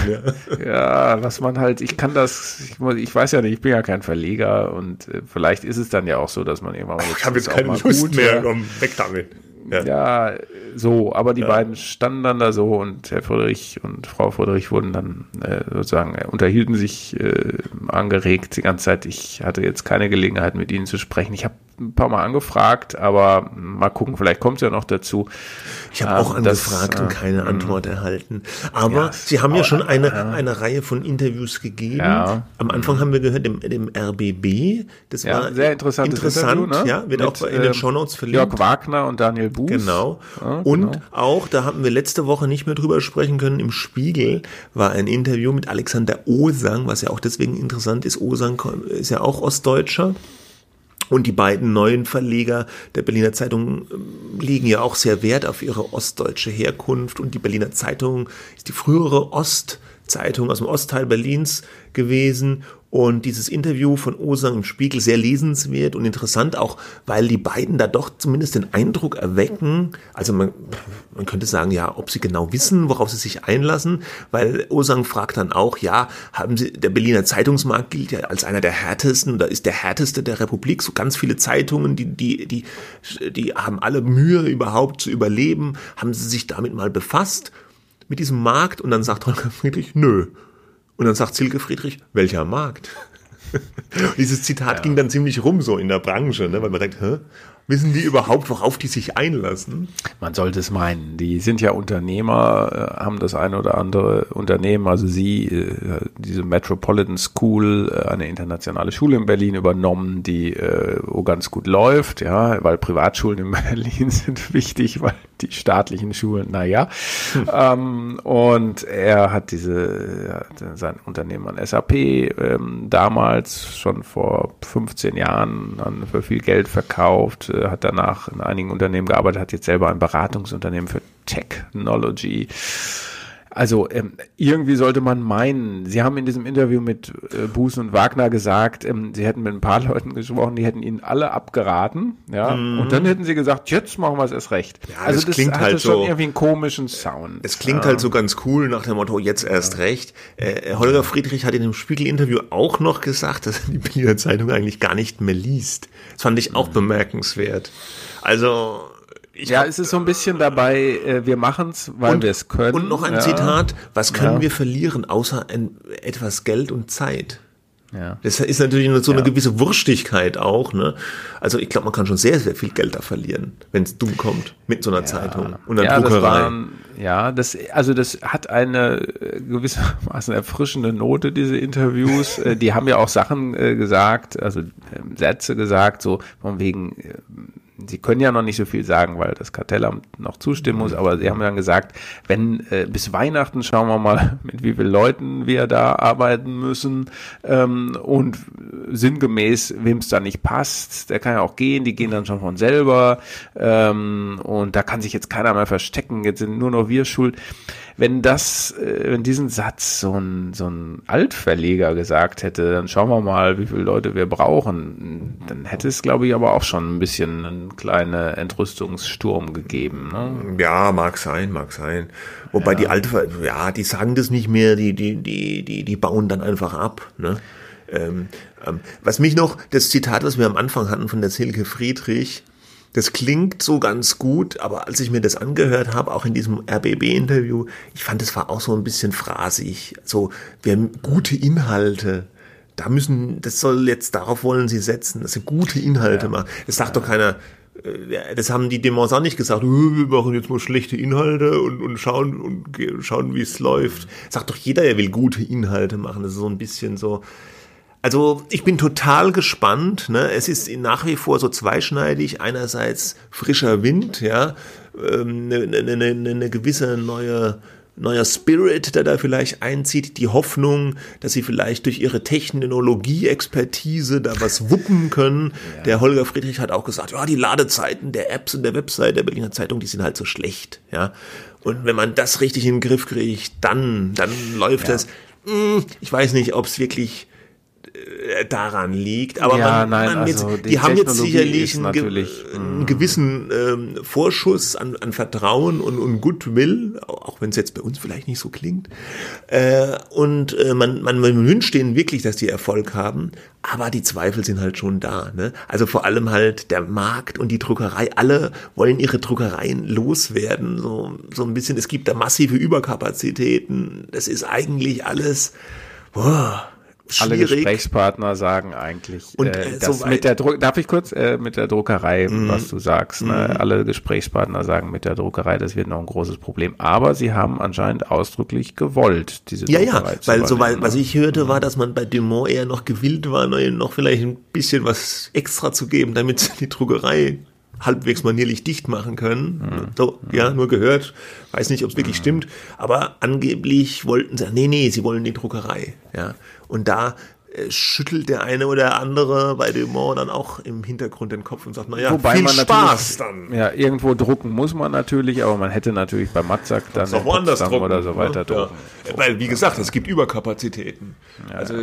ja, was man halt, ich kann das, ich, ich weiß ja nicht, ich bin ja kein Verleger und äh, vielleicht ist es dann ja auch so, dass man irgendwann
mal. Ich habe jetzt keine Lust gut, mehr, ja. weg damit.
Ja. ja, so, aber die ja. beiden standen dann da so und Herr Friedrich und Frau Friedrich wurden dann äh, sozusagen, äh, unterhielten sich äh, angeregt die ganze Zeit. Ich hatte jetzt keine Gelegenheit, mit ihnen zu sprechen. Ich habe ein paar Mal angefragt, aber mal gucken, vielleicht kommt es ja noch dazu.
Ich habe auch ähm, angefragt das, und keine äh, Antwort erhalten. Aber ja, Sie haben ja schon eine, ja. eine Reihe von Interviews gegeben. Ja. Am Anfang haben wir gehört, dem, dem RBB. Das war
sehr interessantes interessant. Interview,
ne? Ja, wird Mit, auch in den ähm, Shownotes verlinkt.
Jörg Wagner und Daniel Buß.
Genau. und genau. auch, da haben wir letzte Woche nicht mehr drüber sprechen können, im Spiegel war ein Interview mit Alexander Osang, was ja auch deswegen interessant ist. Osang ist ja auch Ostdeutscher. Und die beiden neuen Verleger der Berliner Zeitung ähm, legen ja auch sehr Wert auf ihre ostdeutsche Herkunft. Und die Berliner Zeitung ist die frühere Ostzeitung aus dem Ostteil Berlins gewesen und dieses Interview von Osang im Spiegel sehr lesenswert und interessant, auch weil die beiden da doch zumindest den Eindruck erwecken, also man, man könnte sagen, ja, ob sie genau wissen, worauf sie sich einlassen, weil Osang fragt dann auch, ja, haben sie, der Berliner Zeitungsmarkt gilt ja als einer der härtesten oder ist der härteste der Republik, so ganz viele Zeitungen, die, die, die, die haben alle Mühe überhaupt zu überleben, haben sie sich damit mal befasst mit diesem Markt? Und dann sagt Holger Friedrich, nö, und dann sagt Silke Friedrich, welcher Markt? Dieses Zitat ja. ging dann ziemlich rum so in der Branche, ne? weil man denkt, hä? Wissen die überhaupt, worauf die sich einlassen?
Man sollte es meinen. Die sind ja Unternehmer, äh, haben das eine oder andere Unternehmen. Also sie, äh, diese Metropolitan School, äh, eine internationale Schule in Berlin übernommen, die wo ganz gut läuft, ja, weil Privatschulen in Berlin sind wichtig, weil die staatlichen Schulen, naja. Hm. Ähm, und er hat diese, sein Unternehmen an SAP ähm, damals schon vor 15 Jahren für viel Geld verkauft äh, hat danach in einigen Unternehmen gearbeitet, hat jetzt selber ein Beratungsunternehmen für Technology. Also ähm, irgendwie sollte man meinen, Sie haben in diesem Interview mit äh, Buß und Wagner gesagt, ähm, Sie hätten mit ein paar Leuten gesprochen, die hätten Ihnen alle abgeraten, ja, mhm. und dann hätten Sie gesagt, jetzt machen wir es erst recht.
Ja, also das, das klingt halt
schon
so,
irgendwie einen komischen Sound.
Es klingt ja. halt so ganz cool nach dem Motto, jetzt erst ja. recht. Äh, Holger Friedrich hat in dem Spiegel-Interview auch noch gesagt, dass er die Berliner Zeitung eigentlich gar nicht mehr liest. Das fand ich auch mhm. bemerkenswert. Also
ich ja, es ist so ein bisschen dabei, äh, wir machen es, weil wir es können.
Und noch ein
ja.
Zitat, was können ja. wir verlieren, außer ein, etwas Geld und Zeit? Ja. Das ist natürlich so eine ja. gewisse Wurstigkeit auch. Ne? Also ich glaube, man kann schon sehr, sehr viel Geld da verlieren, wenn es dumm kommt mit so einer ja. Zeitung und einer ja, Druckerei. Das waren,
ja, das, also das hat eine äh, gewissermaßen erfrischende Note, diese Interviews. Äh, die haben ja auch Sachen äh, gesagt, also ähm, Sätze gesagt, so von wegen Sie können ja noch nicht so viel sagen, weil das Kartellamt noch zustimmen muss, aber Sie haben dann gesagt, wenn äh, bis Weihnachten schauen wir mal, mit wie vielen Leuten wir da arbeiten müssen ähm, und sinngemäß, wem es da nicht passt, der kann ja auch gehen, die gehen dann schon von selber ähm, und da kann sich jetzt keiner mehr verstecken, jetzt sind nur noch wir schuld wenn das, äh, wenn diesen Satz so ein, so ein Altverleger gesagt hätte, dann schauen wir mal, wie viele Leute wir brauchen, dann hätte es, glaube ich, aber auch schon ein bisschen einen kleinen Entrüstungssturm gegeben. Ne?
Ja, mag sein, mag sein. Wobei ja. die Alte, ja, die sagen das nicht mehr, die, die, die, die, die bauen dann einfach ab. Ne? Ähm, ähm, was mich noch, das Zitat, was wir am Anfang hatten von der Silke Friedrich, das klingt so ganz gut, aber als ich mir das angehört habe, auch in diesem RBB-Interview, ich fand, das war auch so ein bisschen phrasig. So, wir haben gute Inhalte. Da müssen, das soll jetzt, darauf wollen sie setzen, dass sie gute Inhalte ja. machen. Das sagt ja. doch keiner, äh, das haben die Demos auch nicht gesagt, äh, wir machen jetzt mal schlechte Inhalte und, und schauen und schauen, wie es läuft. Sagt doch jeder, er will gute Inhalte machen. Das ist so ein bisschen so, also ich bin total gespannt. Ne? Es ist nach wie vor so zweischneidig. Einerseits frischer Wind, ja, eine, eine, eine, eine gewisse neue neuer Spirit, der da vielleicht einzieht, die Hoffnung, dass sie vielleicht durch ihre Technologie-Expertise da was wuppen können. Ja. Der Holger Friedrich hat auch gesagt, ja, die Ladezeiten der Apps und der Website der Berliner Zeitung, die sind halt so schlecht, ja. Und wenn man das richtig in den Griff kriegt, dann, dann läuft ja. das. Hm, ich weiß nicht, ob es wirklich daran liegt. Aber ja, man, nein, man also die, die haben jetzt sicherlich einen, einen, mm. gewissen ähm, Vorschuss an, an Vertrauen und, und Goodwill, auch wenn es jetzt bei uns vielleicht nicht so klingt. Äh, und äh, man, man, man wünscht denen wirklich, dass die Erfolg haben, aber die Zweifel sind halt schon da. Ne? Also vor allem halt der Markt und die Druckerei, alle wollen ihre Druckereien loswerden. So, so ein bisschen, es gibt da massive Überkapazitäten. Das ist eigentlich alles. Boah,
Schwierig. Alle Gesprächspartner sagen eigentlich, und, äh, äh das so mit der Druck, darf ich kurz äh, mit der Druckerei, mhm. was du sagst, ne? Mhm. alle Gesprächspartner sagen mit der Druckerei, das wird noch ein großes Problem. Aber sie haben anscheinend ausdrücklich gewollt, diese
ja, Druckerei ja, weil so weil, was ich hörte, war, dass man bei Dumont eher noch gewillt war, noch vielleicht ein bisschen was extra zu geben, damit die Druckerei halbwegs manierlich dicht machen können. Mhm. So, ja, nur gehört. Weiß nicht, ob es wirklich mhm. stimmt. Aber angeblich wollten sie, nee, nee, sie wollen die Druckerei. Ja. Und da äh, schüttelt der eine oder andere bei Dumont dann auch im Hintergrund den Kopf und sagt, naja,
Wobei viel man Spaß dann. Ja, irgendwo drucken muss man natürlich, aber man hätte natürlich bei Matzak dann
auch woanders drucken, oder so weiter ne? drucken. Ja. Weil, wie gesagt, es gibt Überkapazitäten. Ja, also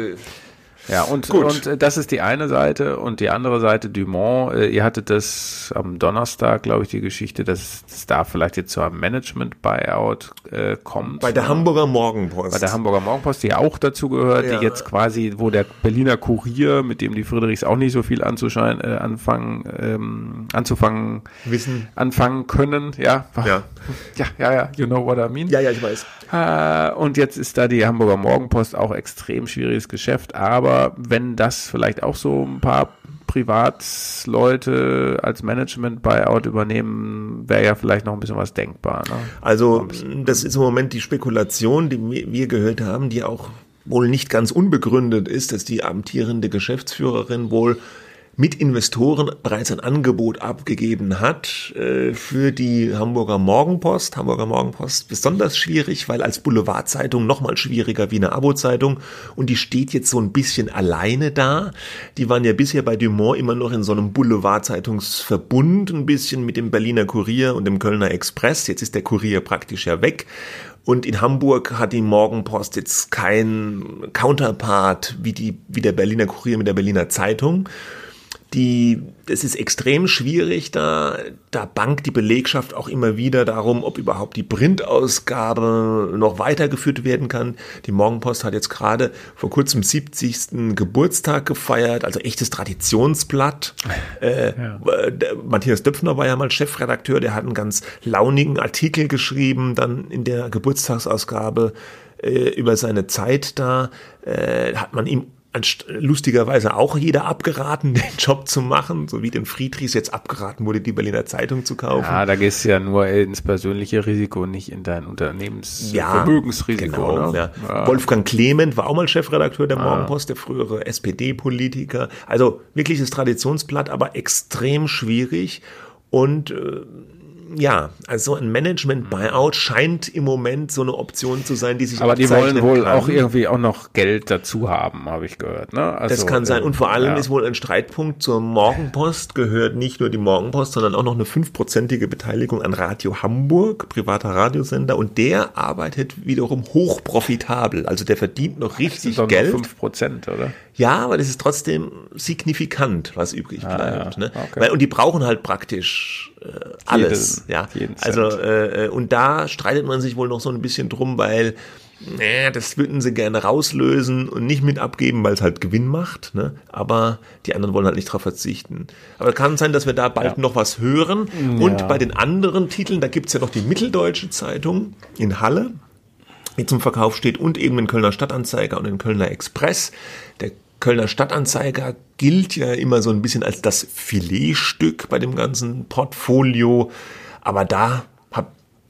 ja, und, und äh, das ist die eine Seite und die andere Seite Dumont. Äh, ihr hattet das am Donnerstag, glaube ich, die Geschichte, dass es da vielleicht jetzt zu einem Management-Buyout äh, kommt.
Bei der Hamburger Morgenpost.
Bei der Hamburger Morgenpost, die auch dazu gehört, ja. die jetzt quasi, wo der Berliner Kurier, mit dem die Friedrichs auch nicht so viel anzuschein, äh, anfangen, ähm, anzufangen,
wissen,
anfangen können. Ja.
ja,
ja, ja, ja, you know what I mean.
Ja, ja, ich weiß.
Äh, und jetzt ist da die Hamburger Morgenpost auch extrem schwieriges Geschäft, aber aber wenn das vielleicht auch so ein paar Privatleute als Management-Buyout übernehmen, wäre ja vielleicht noch ein bisschen was denkbar. Ne?
Also das ist im Moment die Spekulation, die wir gehört haben, die auch wohl nicht ganz unbegründet ist, dass die amtierende Geschäftsführerin wohl mit Investoren bereits ein Angebot abgegeben hat äh, für die Hamburger Morgenpost. Hamburger Morgenpost besonders schwierig, weil als Boulevardzeitung noch mal schwieriger wie eine Abo-Zeitung und die steht jetzt so ein bisschen alleine da. Die waren ja bisher bei Dumont immer noch in so einem Boulevardzeitungsverbund, ein bisschen mit dem Berliner Kurier und dem Kölner Express. Jetzt ist der Kurier praktisch ja weg. Und in Hamburg hat die Morgenpost jetzt kein Counterpart wie die, wie der Berliner Kurier mit der Berliner Zeitung die, es ist extrem schwierig, da, da bankt die Belegschaft auch immer wieder darum, ob überhaupt die Printausgabe noch weitergeführt werden kann. Die Morgenpost hat jetzt gerade vor kurzem 70. Geburtstag gefeiert, also echtes Traditionsblatt. Äh, ja. Matthias Döpfner war ja mal Chefredakteur, der hat einen ganz launigen Artikel geschrieben, dann in der Geburtstagsausgabe äh, über seine Zeit da, äh, hat man ihm lustigerweise auch jeder abgeraten, den Job zu machen, so wie den Friedrichs jetzt abgeraten wurde, die Berliner Zeitung zu kaufen.
Ja, da gehst du ja nur ins persönliche Risiko, nicht in dein Unternehmensvermögensrisiko. Ja, genau,
ne? ja. Ja. Wolfgang Clement war auch mal Chefredakteur der Morgenpost, der frühere SPD-Politiker. Also wirkliches Traditionsblatt, aber extrem schwierig. Und äh, ja, also ein Management-Buyout scheint im Moment so eine Option zu sein, die sich
Aber die wollen wohl kann. auch irgendwie auch noch Geld dazu haben, habe ich gehört. Ne?
Also, das kann sein. Und vor allem ja. ist wohl ein Streitpunkt zur Morgenpost, gehört nicht nur die Morgenpost, sondern auch noch eine fünfprozentige Beteiligung an Radio Hamburg, privater Radiosender. Und der arbeitet wiederum hochprofitabel. Also der verdient noch richtig das Geld.
Fünf Prozent, oder?
Ja, aber das ist trotzdem signifikant, was übrig ah, bleibt. Ja. Ne? Okay. Weil, und die brauchen halt praktisch äh, alles. Jeden, ja, jeden also äh, und da streitet man sich wohl noch so ein bisschen drum, weil äh, das würden sie gerne rauslösen und nicht mit abgeben, weil es halt Gewinn macht. Ne? Aber die anderen wollen halt nicht darauf verzichten. Aber kann sein, dass wir da bald ja. noch was hören. Und ja. bei den anderen Titeln, da gibt's ja noch die Mitteldeutsche Zeitung in Halle die zum Verkauf steht und eben den Kölner Stadtanzeiger und den Kölner Express. Der Kölner Stadtanzeiger gilt ja immer so ein bisschen als das Filetstück bei dem ganzen Portfolio. Aber da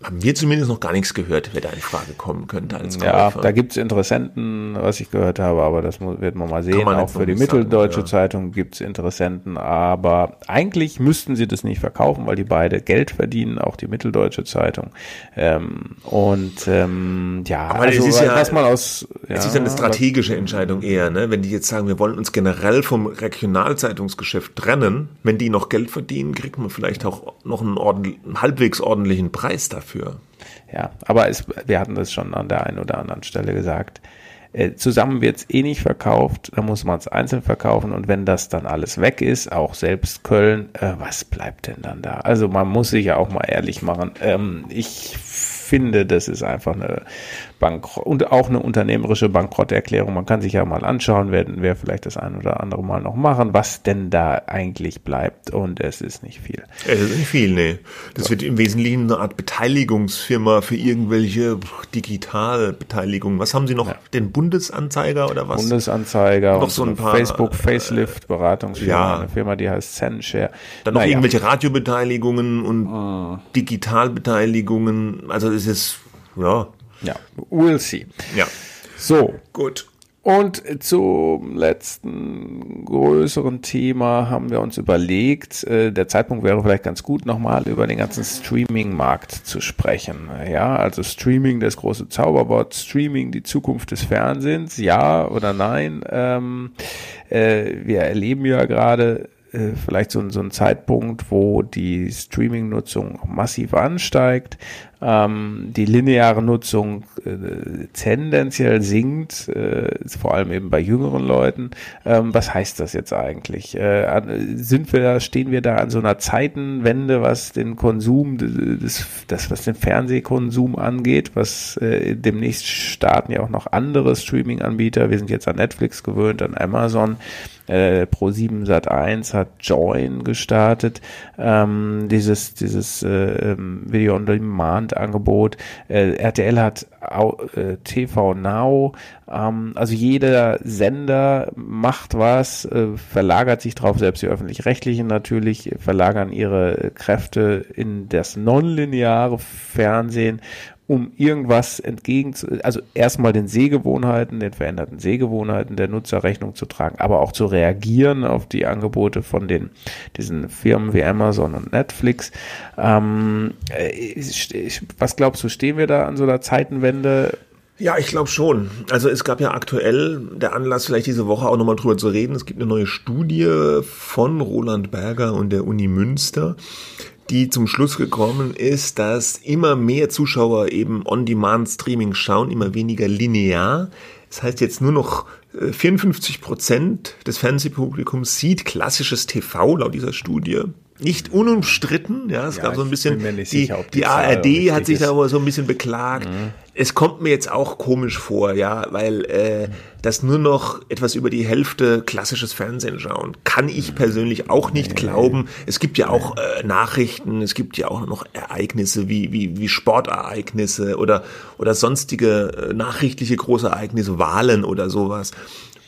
haben wir zumindest noch gar nichts gehört, wer da in Frage kommen könnte als
Ja, da gibt's Interessenten, was ich gehört habe, aber das wird man mal sehen.
man
Auch für die Mitteldeutsche
sagen, ja.
Zeitung gibt's Interessenten, aber eigentlich müssten sie das nicht verkaufen, weil die beide Geld verdienen, auch die Mitteldeutsche Zeitung. Ähm, und ähm, ja,
Aber es ist ja-
man aus ja,
Es ist ja eine strategische Entscheidung eher, ne? wenn die jetzt sagen, wir wollen uns generell vom Regionalzeitungsgeschäft trennen, wenn die noch Geld verdienen, kriegt man vielleicht auch noch einen, ordentlich, einen halbwegs ordentlichen Preis dafür.
Ja, aber es, wir hatten das schon an der einen oder anderen Stelle gesagt. Äh, zusammen wird's eh nicht verkauft, da muss man es einzeln verkaufen und wenn das dann alles weg ist, auch selbst Köln, äh, was bleibt denn dann da? Also man muss sich ja auch mal ehrlich machen. Ähm, ich finde, das ist einfach eine Bankrott und auch eine unternehmerische Bankrotterklärung. Man kann sich ja mal anschauen, werden wir vielleicht das ein oder andere Mal noch machen, was denn da eigentlich bleibt und es ist nicht viel.
Es ist nicht viel, nee. Das wird im Wesentlichen eine Art Beteiligungsfirma für irgendwelche Digitalbeteiligungen. Was haben Sie noch? Den Bundesanzeiger oder was?
Bundesanzeiger
Noch
und
so
so
ein paar,
Facebook Facelift Beratungsfirma,
ja.
eine Firma, die heißt Zenshare.
Dann noch
Naja,
irgendwelche Radiobeteiligungen und Digitalbeteiligungen. Also es ist, ja,
Ja, we'll see.
ja.
So,
Gut.
und zum letzten größeren Thema haben wir uns überlegt, äh, der Zeitpunkt wäre vielleicht ganz gut, nochmal über den ganzen Streaming-Markt zu sprechen. Ja, also Streaming, das große Zauberwort, Streaming, die Zukunft des Fernsehens, ja oder nein. Ähm, äh, wir erleben ja gerade äh, vielleicht so, so ein Zeitpunkt, wo die Streaming-Nutzung massiv ansteigt, ähm, die lineare Nutzung äh, tendenziell sinkt, äh, vor allem eben bei jüngeren Leuten. Ähm, was heißt das jetzt eigentlich? Äh, sind wir da, stehen wir da an so einer Zeitenwende, was den Konsum des, das, was den Fernsehkonsum angeht, was äh, demnächst starten ja auch noch andere Streaming-Anbieter. Wir sind jetzt an Netflix gewöhnt, an Amazon. Äh, Pro7 Sat 1 hat Join gestartet, ähm, dieses dieses äh, ähm, Video on Demand Angebot. Äh, RTL hat äh, TV Now. Ähm, also jeder Sender macht was, äh, verlagert sich drauf. Selbst die öffentlich-rechtlichen natürlich verlagern ihre Kräfte in das nonlineare Fernsehen um irgendwas entgegen zu, also erstmal den Sehgewohnheiten, den veränderten Sehgewohnheiten der Nutzer Rechnung zu tragen, aber auch zu reagieren auf die Angebote von den, diesen Firmen wie Amazon und Netflix. Ähm, äh, ich- was glaubst du, stehen wir da an so einer Zeitenwende?
Ja, ich glaube schon. Also es gab ja aktuell der Anlass, vielleicht diese Woche auch nochmal drüber zu reden. Es gibt eine neue Studie von Roland Berger und der Uni Münster, die zum Schluss gekommen ist, dass immer mehr Zuschauer eben On-Demand-Streaming schauen, immer weniger linear. Das heißt jetzt nur noch äh, 54 Prozent des Fernsehpublikums sieht klassisches TV laut dieser Studie. Nicht unumstritten, ja, es
Ja,
gab so ein bisschen, die,
sicher, die
die ARD hat sich
ist.
da aber so ein bisschen beklagt. Es kommt mir jetzt auch komisch vor, ja, weil äh, das nur noch etwas über die Hälfte klassisches Fernsehen schauen, kann ich persönlich auch nicht glauben. Es gibt ja auch äh, Nachrichten, es gibt ja auch noch Ereignisse wie, wie, wie Sportereignisse oder, oder sonstige äh, nachrichtliche Großereignisse, Wahlen oder sowas,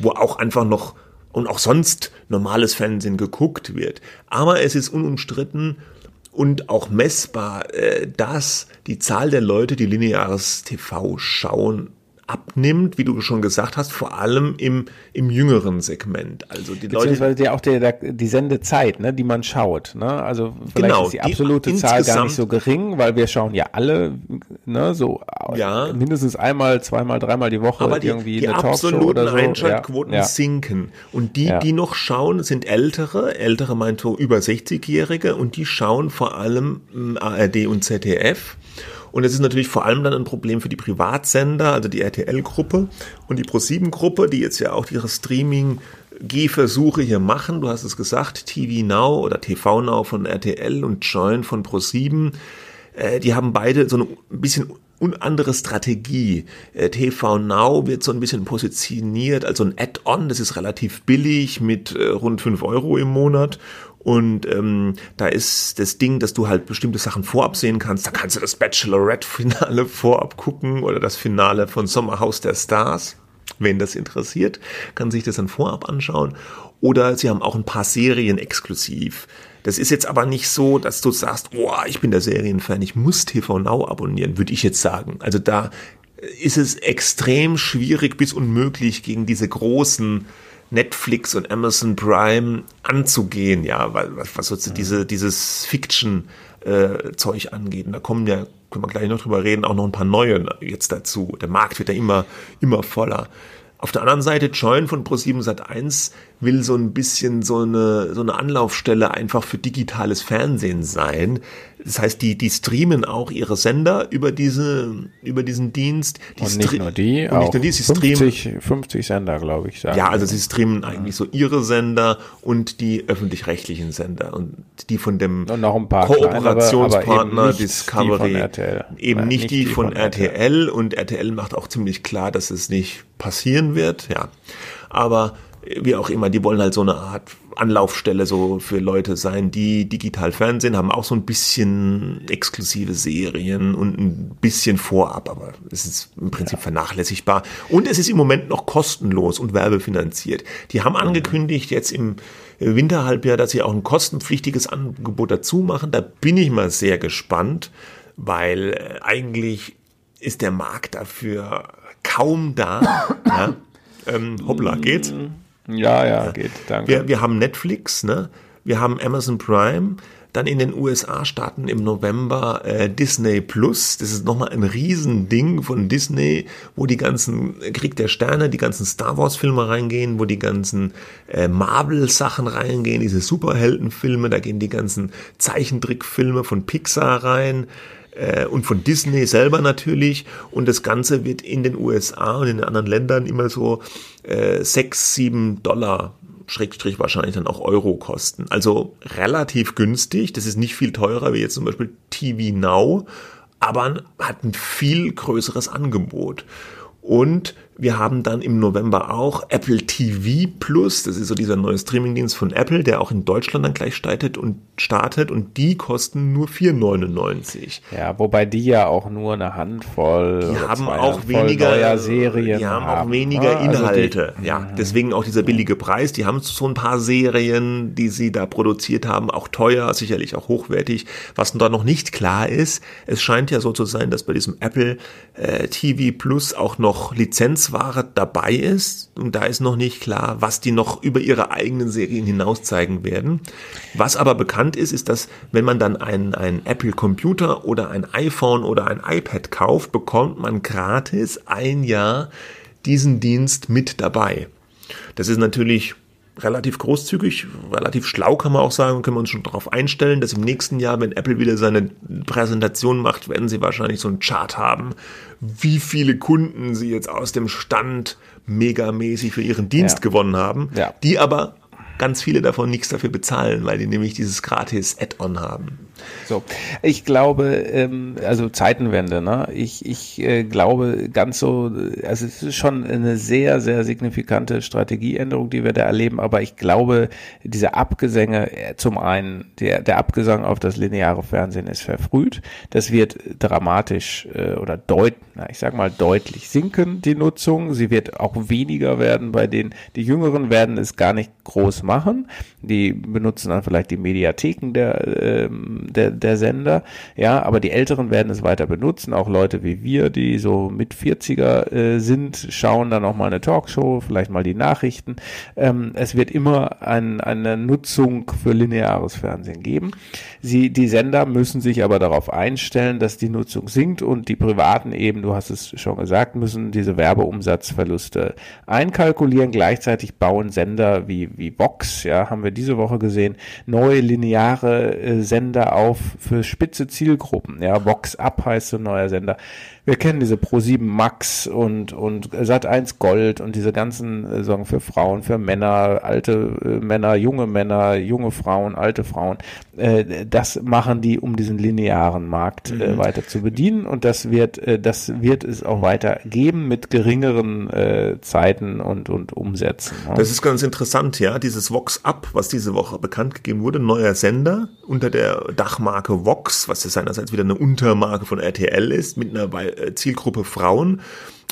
wo auch einfach noch und auch sonst normales Fernsehen geguckt wird. Aber es ist unumstritten und auch messbar, äh, dass die Zahl der Leute, die lineares TV schauen, abnimmt, wie du schon gesagt hast, vor allem im, im jüngeren Segment. Also die Leute,
Beziehungsweise ja auch der, der, die Sendezeit, ne, die man schaut. Ne? Also vielleicht
Genau,
ist die
die
absolute Zahl gar nicht so gering, weil wir schauen ja alle ne, so
Ja.
mindestens einmal, zweimal, dreimal die Woche
aber die,
irgendwie
die
eine Talkshow
absoluten
oder so.
Einschaltquoten
ja, ja.
sinken. Und die,
Ja.
die noch schauen, sind ältere, ältere meint so über 60-Jährige und die schauen vor allem mm, ARD und ZDF. Und es ist natürlich vor allem dann ein Problem für die Privatsender, also die RTL-Gruppe und die Pro7-Gruppe, die jetzt ja auch ihre Streaming-Gehversuche hier machen. Du hast es gesagt, TV Now oder TV Now von RTL und Join von Pro7 äh, die haben beide so ein bisschen un andere Strategie. Äh, TV Now wird so ein bisschen positioniert als so ein Add-on, das ist relativ billig mit äh, rund 5 Euro im Monat. Und ähm, da ist das Ding, dass du halt bestimmte Sachen vorab sehen kannst. Da kannst du das Bachelorette-Finale vorab gucken oder das Finale von Sommerhaus der Stars. Wen das interessiert, kann sich das dann vorab anschauen. Oder sie haben auch ein paar Serien exklusiv. Das ist jetzt aber nicht so, dass du sagst, oh, ich bin der Serienfan, ich muss TV Now abonnieren, würde ich jetzt sagen. Also da ist es extrem schwierig bis unmöglich gegen diese großen Netflix und Amazon Prime anzugehen, ja, weil was, was so diese, dieses Fiction äh, angeht. Und da kommen ja, können wir gleich noch drüber reden, auch noch ein paar neue jetzt dazu. Der Markt wird ja immer, immer voller. Auf der anderen Seite, Join von Pro7 Sat1 will so ein bisschen so eine, so eine Anlaufstelle einfach für digitales Fernsehen sein. Das heißt, die, die streamen auch ihre Sender über diese, über diesen Dienst.
Die und nicht nur die, und nicht nur die, sie 50, streamen, 50 Sender, glaube ich.
Ja, also sie streamen eigentlich so ihre Sender und die öffentlich-rechtlichen Sender und die von dem Kooperationspartner Discovery. Die RTL. Eben nicht, nicht die, die, von, von RTL. RTL und RTL macht auch ziemlich klar, dass es nicht passieren wird, ja. Aber wie auch immer, die wollen halt so eine Art Anlaufstelle so für Leute sein, die digital Fernsehen haben, auch so ein bisschen exklusive Serien und ein bisschen vorab, aber es ist im Prinzip ja. vernachlässigbar. Und es ist im Moment noch kostenlos und werbefinanziert. Die haben angekündigt jetzt im Winterhalbjahr, dass sie auch ein kostenpflichtiges Angebot dazu machen. Da bin ich mal sehr gespannt, weil äh, eigentlich ist der Markt dafür kaum da. ja. ähm, hoppla, geht's?
Ja, ja, geht. Danke.
Wir, wir haben Netflix, ne? wir haben Amazon Prime, dann in den USA starten im November äh, Disney Plus. Das ist nochmal ein Riesending von Disney, wo die ganzen Krieg der Sterne, die ganzen Star Wars Filme reingehen, wo die ganzen äh, Marvel Sachen reingehen, diese Superheldenfilme, da gehen die ganzen Zeichentrickfilme von Pixar rein äh, und von Disney selber natürlich. Und das Ganze wird in den USA und in anderen Ländern immer so äh, 6, 7 Dollar Schrägstrich wahrscheinlich dann auch Euro kosten. Also relativ günstig. Das ist nicht viel teurer wie jetzt zum Beispiel TV Now, aber hat ein viel größeres Angebot. Und wir haben dann im November auch Apple TV Plus. Das ist so dieser neue Streamingdienst von Apple, der auch in Deutschland dann gleich startet und startet und die kosten nur 4,99.
Ja, wobei die ja auch nur eine Handvoll.
Die haben auch weniger
Serien.
Die haben, haben. auch weniger ah, Inhalte. Also die, ja, mhm. deswegen auch dieser billige Preis. Die haben so ein paar Serien, die sie da produziert haben, auch teuer, sicherlich auch hochwertig. Was da noch nicht klar ist, es scheint ja so zu sein, dass bei diesem Apple äh, TV Plus auch noch Lizenz Ware dabei ist. Und da ist noch nicht klar, was die noch über ihre eigenen Serien hinaus zeigen werden. Was aber bekannt ist, ist, dass wenn man dann einen, einen Apple Computer oder ein iPhone oder ein iPad kauft, bekommt man gratis ein Jahr diesen Dienst mit dabei. Das ist natürlich relativ großzügig, relativ schlau kann man auch sagen, können wir uns schon darauf einstellen, dass im nächsten Jahr, wenn Apple wieder seine Präsentation macht, werden sie wahrscheinlich so einen Chart haben, wie viele Kunden sie jetzt aus dem Stand megamäßig für ihren Dienst ja. gewonnen haben, ja. die aber ganz viele davon nichts dafür bezahlen, weil die nämlich dieses gratis Add-on haben.
So, ich glaube, ähm, also Zeitenwende, ne? Ich, ich äh, glaube ganz so, also es ist schon eine sehr, sehr signifikante Strategieänderung, die wir da erleben, aber ich glaube, diese Abgesänge, äh, zum einen, der, der Abgesang auf das lineare Fernsehen ist verfrüht. Das wird dramatisch äh, oder deut, na, ich sag mal deutlich sinken, die Nutzung. Sie wird auch weniger werden bei den, die Jüngeren werden es gar nicht groß machen. Die benutzen dann vielleicht die Mediatheken der, ähm, der, der Sender. Ja, aber die Älteren werden es weiter benutzen. Auch Leute wie wir, die so mit 40er äh, sind, schauen dann auch mal eine Talkshow, vielleicht mal die Nachrichten. Ähm, es wird immer ein, eine Nutzung für lineares Fernsehen geben. Sie, die Sender müssen sich aber darauf einstellen, dass die Nutzung sinkt und die Privaten eben, du hast es schon gesagt, müssen diese Werbeumsatzverluste einkalkulieren. Gleichzeitig bauen Sender wie, wie Vox, ja, haben wir diese Woche gesehen, neue lineare äh, Sender auf für spitze Zielgruppen. Ja, Vox Up heißt so ein neuer Sender wir kennen diese Pro7 Max und, und Sat1 Gold und diese ganzen äh, Sorgen für Frauen, für Männer, alte äh, Männer, junge Männer, junge Frauen, alte Frauen. Äh, das machen die, um diesen linearen Markt mhm. weiter zu bedienen und das wird, das wird es auch weiter geben mit geringeren Zeiten und, und Umsätzen.
Ne? Das ist ganz interessant, ja, dieses Vox Up, was diese Woche bekannt gegeben wurde, neuer Sender unter der Dachmarke Vox, was ja seinerseits wieder eine Untermarke von RTL ist, mit einer Zielgruppe Frauen.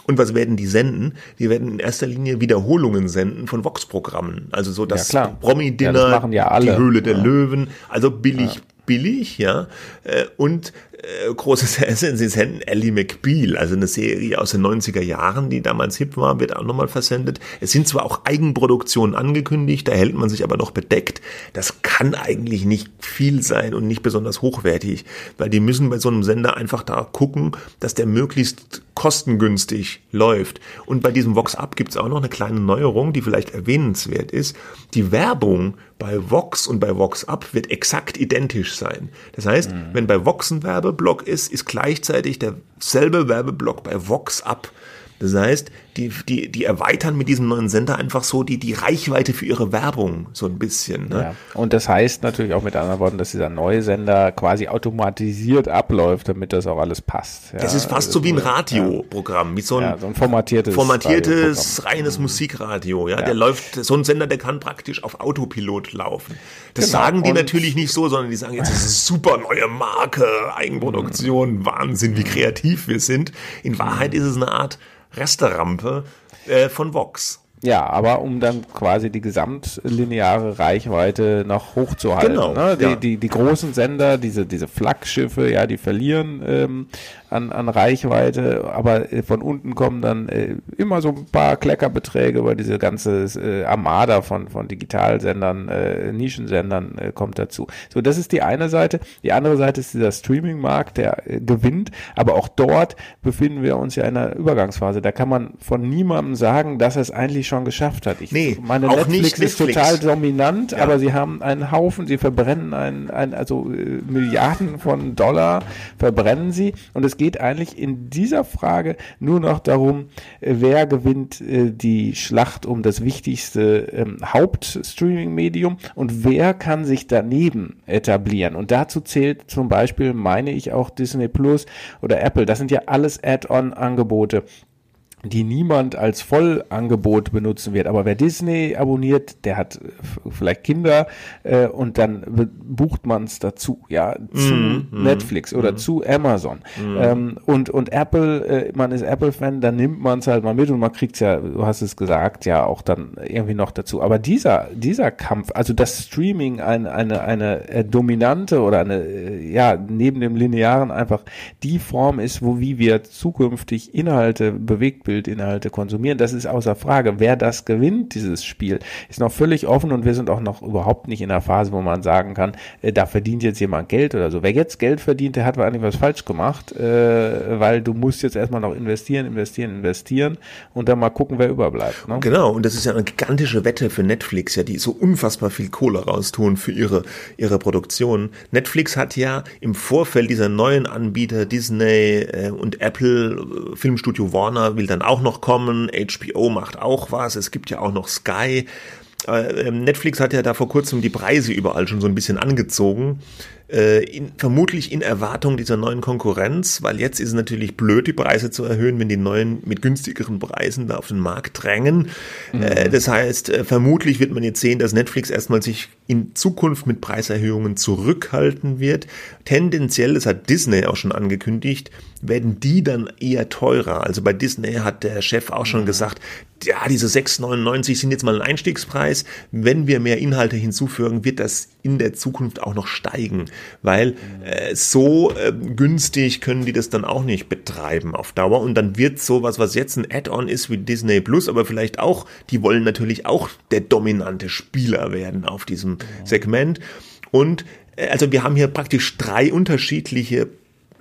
Und was werden die senden? Die werden in erster Linie Wiederholungen senden von Vox-Programmen. Also so das
Ja.
Promi-Dinner,
Ja, ja
die Höhle der. Löwen, also billig, billig, ja. Äh, Und äh, großes Essen, sie senden Ellie McBeal, also eine Serie aus den 90er Jahren, die damals hip war, wird auch nochmal versendet. Es sind zwar auch Eigenproduktionen angekündigt, da hält man sich aber noch bedeckt. Das kann eigentlich nicht viel sein und nicht besonders hochwertig, weil die müssen bei so einem Sender einfach da gucken, dass der möglichst kostengünstig läuft. Und bei diesem Vox Up gibt es auch noch eine kleine Neuerung, die vielleicht erwähnenswert ist. Die Werbung bei Vox und bei Vox Up wird exakt identisch sein. Das heißt, wenn bei Vox ein Werbeblock ist, ist gleichzeitig derselbe Werbeblock bei Vox Up. Das heißt, die, die, die erweitern mit diesem neuen Sender einfach so die, die Reichweite für ihre Werbung so ein bisschen. Ne?
Ja. Und das heißt natürlich auch mit anderen Worten, dass dieser neue Sender quasi automatisiert abläuft, damit das auch alles passt. Ja,
Das ist fast so wie ein Radioprogramm, wie so ein
Ja, so ein formatiertes,
formatiertes, reines Musikradio. Ja,
Ja.
der läuft, so ein Sender, der kann praktisch auf Autopilot laufen. Das
Genau.
sagen die
Und-
natürlich nicht so, sondern die sagen jetzt, das ist eine super neue Marke,
Mhm.
Eigenproduktion, Wahnsinn, wie kreativ wir sind. In Wahrheit
Mhm.
ist es eine Art Resterampe äh, von Vox.
Ja, aber um dann quasi die gesamtlineare Reichweite noch hochzuhalten.
Genau,
Ne? Die,
ja.
die, die großen Sender, diese, diese Flaggschiffe, ja, die verlieren ähm, an, an Reichweite, aber äh, von unten kommen dann äh, immer so ein paar Kleckerbeträge über diese ganze äh, Armada von, von Digitalsendern, äh, Nischensendern äh, kommt dazu. So, das ist die eine Seite. Die andere Seite ist dieser Streaming-Markt, der äh, gewinnt, aber auch dort befinden wir uns ja in einer Übergangsphase. Da kann man von niemandem sagen, dass er es eigentlich schon geschafft hat. Ich
Nee,
meine,
auch
Netflix
nicht
ist
Netflix.
total dominant,
Ja.
aber sie haben einen Haufen, sie verbrennen ein, ein, also äh, Milliarden von Dollar verbrennen sie. Und es geht eigentlich in dieser Frage nur noch darum, äh, wer gewinnt äh, die Schlacht um das wichtigste ähm, Hauptstreaming-Medium und wer kann sich daneben etablieren. Und dazu zählt zum Beispiel, meine ich, auch Disney Plus oder Apple. Das sind ja alles Add-on-Angebote die niemand als Vollangebot benutzen wird. Aber wer Disney abonniert, der hat äh, vielleicht Kinder äh, und dann bucht man es dazu, ja, zu Netflix oder zu Amazon. Ähm, und, und Apple, äh, man ist Apple-Fan, dann nimmt man es halt mal mit und man kriegt ja, du hast es gesagt, ja auch dann irgendwie noch dazu. Aber dieser, dieser Kampf, also das Streaming eine, eine, eine äh, dominante oder eine, äh, ja, neben dem Linearen einfach die Form ist, wo wie wir zukünftig Inhalte, Bewegtbildinhalte konsumieren, das ist außer Frage. Wer das gewinnt, dieses Spiel, ist noch völlig offen und wir sind auch noch überhaupt nicht in der Phase, wo man sagen kann, äh, da verdient jetzt jemand Geld oder so. Wer jetzt Geld verdient, der hat eigentlich was falsch gemacht, äh, weil du musst jetzt erstmal noch investieren, investieren, investieren und dann mal gucken, wer überbleibt. Ne?
Genau, und das ist ja eine gigantische Wette für Netflix, ja, die so unfassbar viel Kohle raustun für ihre, ihre Produktion. Netflix hat ja im Vorfeld dieser neuen Anbieter Disney äh, und Apple, äh, Filmstudio Warner will dann auch noch kommen, HBO macht auch was, es gibt ja auch noch Sky. Äh, ähm, Netflix hat ja da vor kurzem die Preise überall schon so ein bisschen angezogen. Äh, in, vermutlich in Erwartung dieser neuen Konkurrenz, weil jetzt ist es natürlich blöd, die Preise zu erhöhen, wenn die neuen mit günstigeren Preisen da auf den Markt drängen. Äh, das heißt, äh, vermutlich wird man jetzt sehen, dass Netflix erstmal sich in Zukunft mit Preiserhöhungen zurückhalten wird. Tendenziell, das hat Disney auch schon angekündigt, werden die dann eher teurer. Also bei Disney hat der Chef auch schon gesagt, ja, diese 6,99 sind jetzt mal ein Einstiegspreis. Wenn wir mehr Inhalte hinzufügen, wird das in der Zukunft auch noch steigen, weil äh, so äh, günstig können die das dann auch nicht betreiben auf Dauer. Und dann wird sowas, was jetzt ein Add-on ist wie Disney Plus, aber vielleicht auch, die wollen natürlich auch der dominante Spieler werden auf diesem Segment. Und äh, also wir haben hier praktisch drei unterschiedliche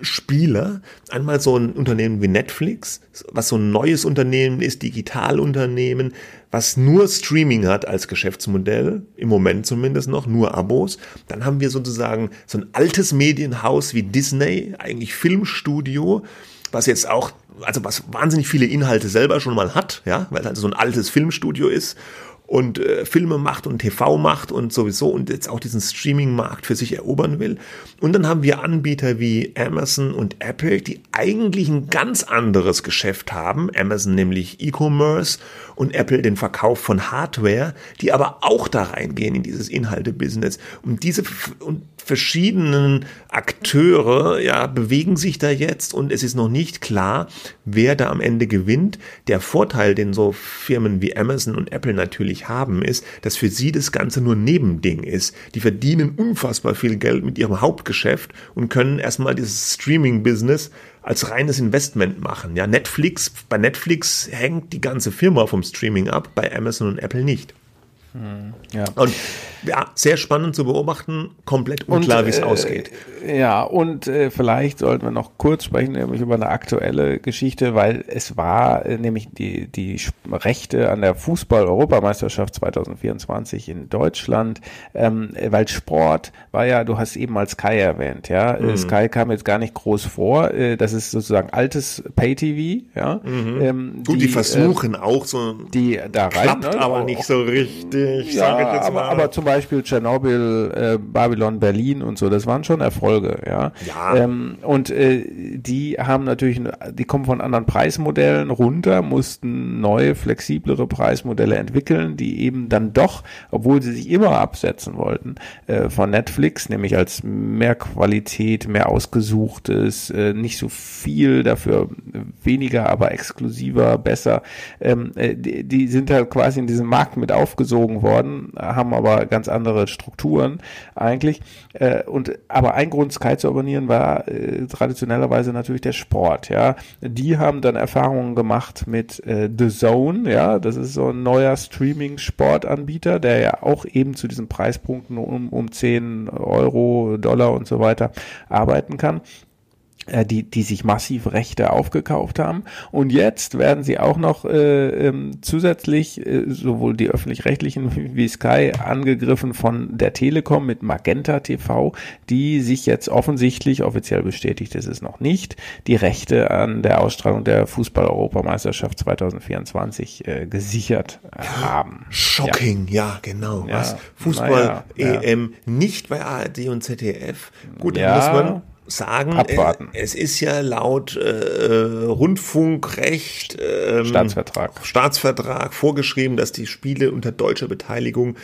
Spieler. Einmal so ein Unternehmen wie Netflix, was so ein neues Unternehmen ist, Digitalunternehmen, was nur Streaming hat als Geschäftsmodell, im Moment zumindest noch, nur Abos. Dann haben wir sozusagen so ein altes Medienhaus wie Disney, eigentlich Filmstudio, was jetzt auch, also was wahnsinnig viele Inhalte selber schon mal hat, ja, weil es also so ein altes Filmstudio ist und äh, Filme macht und TV macht und sowieso und jetzt auch diesen Streaming-Markt für sich erobern will. Und dann haben wir Anbieter wie Amazon und Apple, die eigentlich ein ganz anderes Geschäft haben. Amazon nämlich E-Commerce und Apple den Verkauf von Hardware, die aber auch da reingehen in dieses Inhalte-Business. Und diese und verschiedenen Akteure ja, bewegen sich da jetzt und es ist noch nicht klar, wer da am Ende gewinnt. Der Vorteil, den so Firmen wie Amazon und Apple natürlich haben, ist, dass für sie das Ganze nur Nebending ist. Die verdienen unfassbar viel Geld mit ihrem Hauptgeschäft und können erstmal dieses Streaming-Business als reines Investment machen. Ja, Netflix, bei Netflix hängt die ganze Firma vom Streaming ab, bei Amazon und Apple nicht. Hm, ja. Und ja, sehr spannend zu beobachten, komplett unklar, wie es äh, ausgeht.
Ja, und äh, vielleicht sollten wir noch kurz sprechen, nämlich über eine aktuelle Geschichte, weil es war äh, nämlich die, die Rechte an der Fußball-Europameisterschaft 2024 in Deutschland, ähm, weil Sport war ja, du hast eben mal Sky erwähnt, ja. Mhm. Sky kam jetzt gar nicht groß vor, äh, das ist sozusagen altes Pay-TV, ja.
Mhm. Ähm, Gut, die, die versuchen auch so,
die da rein,
klappt ne? aber nicht so richtig,
ja, sage ich jetzt mal. aber zum Beispiel Tschernobyl, äh, Babylon, Berlin und so, das waren schon Erfolge, ja. ja. Ähm, und äh, die haben natürlich, die kommen von anderen Preismodellen runter, mussten neue, flexiblere Preismodelle entwickeln, die eben dann doch, obwohl sie sich immer absetzen wollten, äh, von Netflix, nämlich als mehr Qualität, mehr ausgesuchtes, äh, nicht so viel, dafür weniger, aber exklusiver, besser, ähm, äh, die, die sind halt quasi in diesen Markt mit aufgesogen worden, haben aber ganz ganz andere Strukturen eigentlich. Äh, und aber ein Grund, Sky zu abonnieren, war äh, traditionellerweise natürlich der Sport. Ja, die haben dann Erfahrungen gemacht mit äh, The Zone. Ja, das ist so ein neuer Streaming-Sportanbieter, der ja auch eben zu diesen Preispunkten um um 10 Euro, Dollar und so weiter arbeiten kann. Äh, die, die sich massiv Rechte aufgekauft haben. Und jetzt werden sie auch noch äh, ähm, zusätzlich, äh, sowohl die öffentlich-rechtlichen wie Sky, angegriffen von der Telekom mit Magenta TV, die sich jetzt offensichtlich, offiziell bestätigt ist es noch nicht, die Rechte an der Austragung der Fußball-Europameisterschaft 2024 äh, gesichert haben.
Shocking, ja, ja genau. Ja, Was? Fußball-EM ja, nicht bei ARD und ZDF. Gut, dann muss man sagen,
Abwarten.
es ist ja laut äh, Rundfunkrecht
ähm, Staatsvertrag.
Staatsvertrag vorgeschrieben, dass die Spiele unter deutscher Beteiligung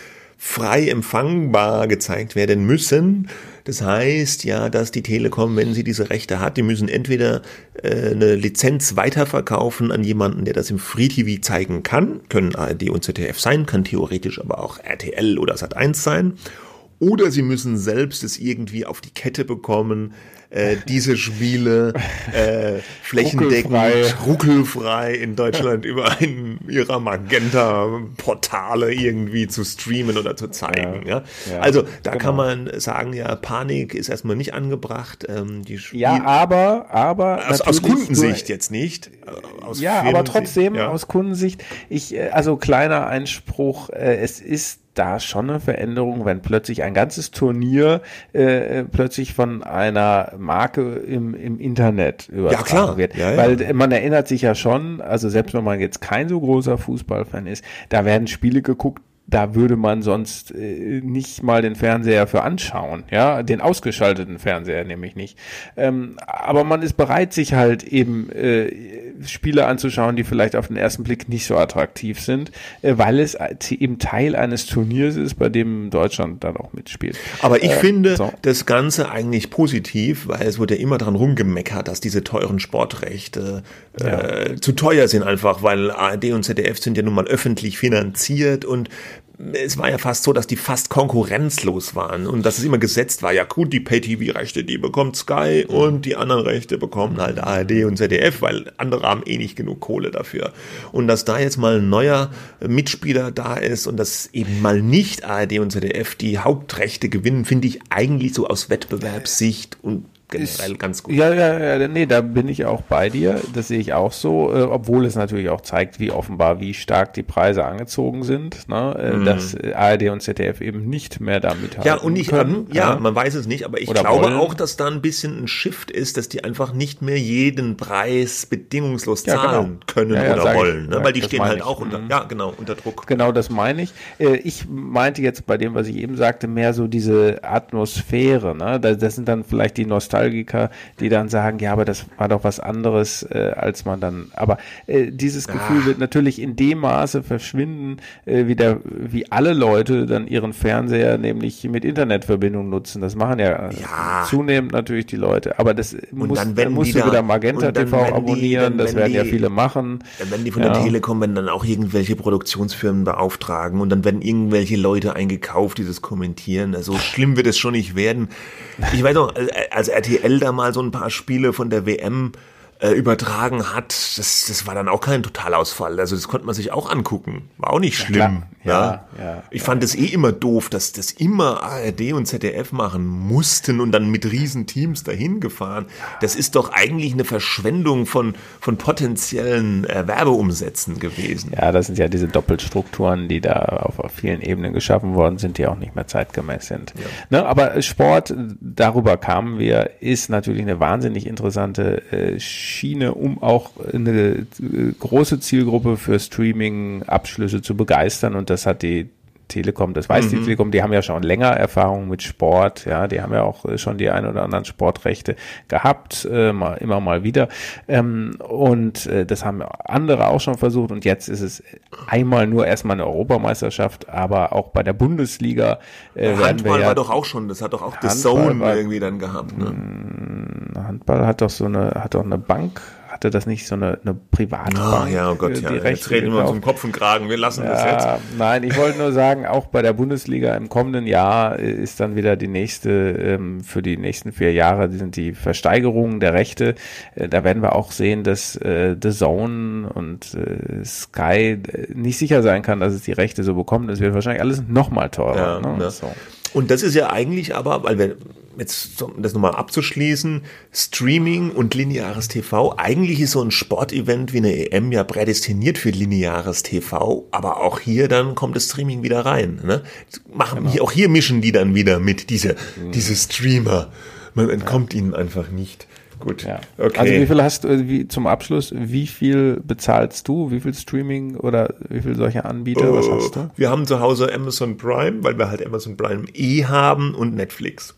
frei empfangbar gezeigt werden müssen. Das heißt ja, dass die Telekom, wenn sie diese Rechte hat, die müssen entweder äh, eine Lizenz weiterverkaufen an jemanden, der das im Free TV zeigen kann, können ARD und ZDF sein, kann theoretisch aber auch RTL oder Sat1 sein oder sie müssen selbst es irgendwie auf die Kette bekommen, äh, diese Spiele äh, flächendeckend, ruckelfrei. ruckelfrei in Deutschland über einen ihrer Magenta-Portale irgendwie zu streamen oder zu zeigen. Ja, ja. ja also da genau. kann man sagen, ja, Panik ist erstmal nicht angebracht. Ähm, die
Spiel ja, aber, aber
aus, aus Kundensicht jetzt nicht.
Äh, aus ja, aber trotzdem ja. aus Kundensicht. Ich, äh, also kleiner Einspruch, äh, es ist da schon eine Veränderung, wenn plötzlich ein ganzes Turnier äh, plötzlich von einer Marke im, im Internet übertragen ja, wird. Ja, ja. Weil man erinnert sich ja schon, also selbst wenn man jetzt kein so großer Fußballfan ist, da werden Spiele geguckt, da würde man sonst äh, nicht mal den Fernseher für anschauen, ja, den ausgeschalteten Fernseher nämlich nicht. Ähm, aber man ist bereit, sich halt eben äh, Spiele anzuschauen, die vielleicht auf den ersten Blick nicht so attraktiv sind, äh, weil es eben Teil eines Turniers ist, bei dem Deutschland dann auch mitspielt.
Aber ich äh, finde so. das Ganze eigentlich positiv, weil es wurde ja immer dran rumgemeckert, dass diese teuren Sportrechte äh, ja. zu teuer sind einfach, weil ARD und ZDF sind ja nun mal öffentlich finanziert und es war ja fast so, dass die fast konkurrenzlos waren und dass es immer gesetzt war, ja gut, die Pay-TV-Rechte, die bekommt Sky mhm. und die anderen Rechte bekommen halt ARD und ZDF, weil andere haben eh nicht genug Kohle dafür. Und dass da jetzt mal ein neuer Mitspieler da ist und dass eben mal nicht ARD und ZDF die Hauptrechte gewinnen, finde ich eigentlich so aus Wettbewerbssicht und generell ist, ganz gut.
Ja, ja, ja, nee, da bin ich auch bei dir. Das sehe ich auch so, äh, obwohl es natürlich auch zeigt, wie offenbar, wie stark die Preise angezogen sind, ne? Äh, mhm. dass ARD und ZDF eben nicht mehr damit haben.
Ja, und ich, können, ja, ja, man weiß es nicht, aber ich glaube wollen. auch, dass da ein bisschen ein Shift ist, dass die einfach nicht mehr jeden Preis bedingungslos ja, zahlen genau. können ja, oder wollen, ich, ne? weil die stehen halt ich. auch unter, mhm. ja, genau, unter Druck.
Genau, das meine ich. Äh, ich meinte jetzt bei dem, was ich eben sagte, mehr so diese Atmosphäre, ne? Das, das sind dann vielleicht die Nostalgie Nostalgiker, die dann sagen, ja, aber das war doch was anderes, äh, als man dann, aber äh, dieses Gefühl wird natürlich in dem Maße verschwinden, äh, wie, der, wie alle Leute dann ihren Fernseher nämlich mit Internetverbindung nutzen. Das machen ja,
Ja.
zunehmend natürlich die Leute, aber das muss,
dann,
dann,
wenn
musst du wieder Magenta TV
wenn die-
abonnieren,
dann,
das
wenn
werden ja
die-
viele machen.
Werden die von
Ja.
der Telekom werden dann auch irgendwelche Produktionsfirmen beauftragen und dann werden irgendwelche Leute eingekauft, die das kommentieren. Also schlimm wird es schon nicht werden. Ich weiß noch, als- als RTL da mal so ein paar Spiele von der WM äh, übertragen hat, das, das war dann auch kein Totalausfall. Also das konnte man sich auch angucken. War auch nicht schlimm.
klar. Ja, ja,
ich fand es eh immer doof, dass das immer ARD und ZDF machen mussten und dann mit riesen Teams dahin gefahren. Das ist doch eigentlich eine Verschwendung von, von potenziellen äh, Werbeumsätzen gewesen.
Ja, das sind ja diese Doppelstrukturen, die da auf, auf vielen Ebenen geschaffen worden sind, die auch nicht mehr zeitgemäß sind. Ne, aber Sport, darüber kamen wir, ist natürlich eine wahnsinnig interessante äh, Schiene, um auch eine äh, große Zielgruppe für Streaming-Abschlüsse zu begeistern. Und das hat die Telekom, das weiß die Telekom, die haben ja schon länger Erfahrung mit Sport, ja, die haben ja auch äh, schon die ein oder anderen Sportrechte gehabt, äh, mal, immer mal wieder. Ähm, und äh, das haben andere auch schon versucht und jetzt ist es einmal nur erstmal eine Europameisterschaft, aber auch bei der Bundesliga äh,
Handball
ja,
war doch auch schon, das hat doch auch The Zone irgendwie dann gehabt. Ne?
Handball hat doch so eine, hat doch eine Bank, hatte das nicht so eine, eine Privatbank?
Ah, ja, oh Gott, ja.
die
Jetzt
Rechte
reden wir uns um Kopf und Kragen. Wir lassen das jetzt.
Ja, nein, ich wollte nur sagen, auch bei der Bundesliga im kommenden Jahr ist dann wieder die nächste, ähm, für die nächsten vier Jahre sind die Versteigerungen der Rechte. Äh, da werden wir auch sehen, dass äh, The Zone und äh, Sky nicht sicher sein kann, dass es die Rechte so bekommt. Es wird wahrscheinlich alles nochmal teurer.
Ja,
ne?
ne?
so.
Und das ist ja eigentlich aber, weil wir jetzt, um das nochmal abzuschließen, Streaming und lineares TV, eigentlich ist so ein Sportevent wie eine EM ja prädestiniert für lineares TV, aber auch hier dann kommt das Streaming wieder rein. Ne? Machen, hier, auch hier mischen die dann wieder mit, diese, diese Streamer. Man entkommt ihnen einfach nicht. Gut,
Ja.
okay.
Also wie viel hast du, wie, zum Abschluss, wie viel bezahlst du? Wie viel Streaming oder wie viel solche Anbieter? Was hast du?
Wir haben zu Hause Amazon Prime, weil wir halt Amazon Prime E haben und Netflix.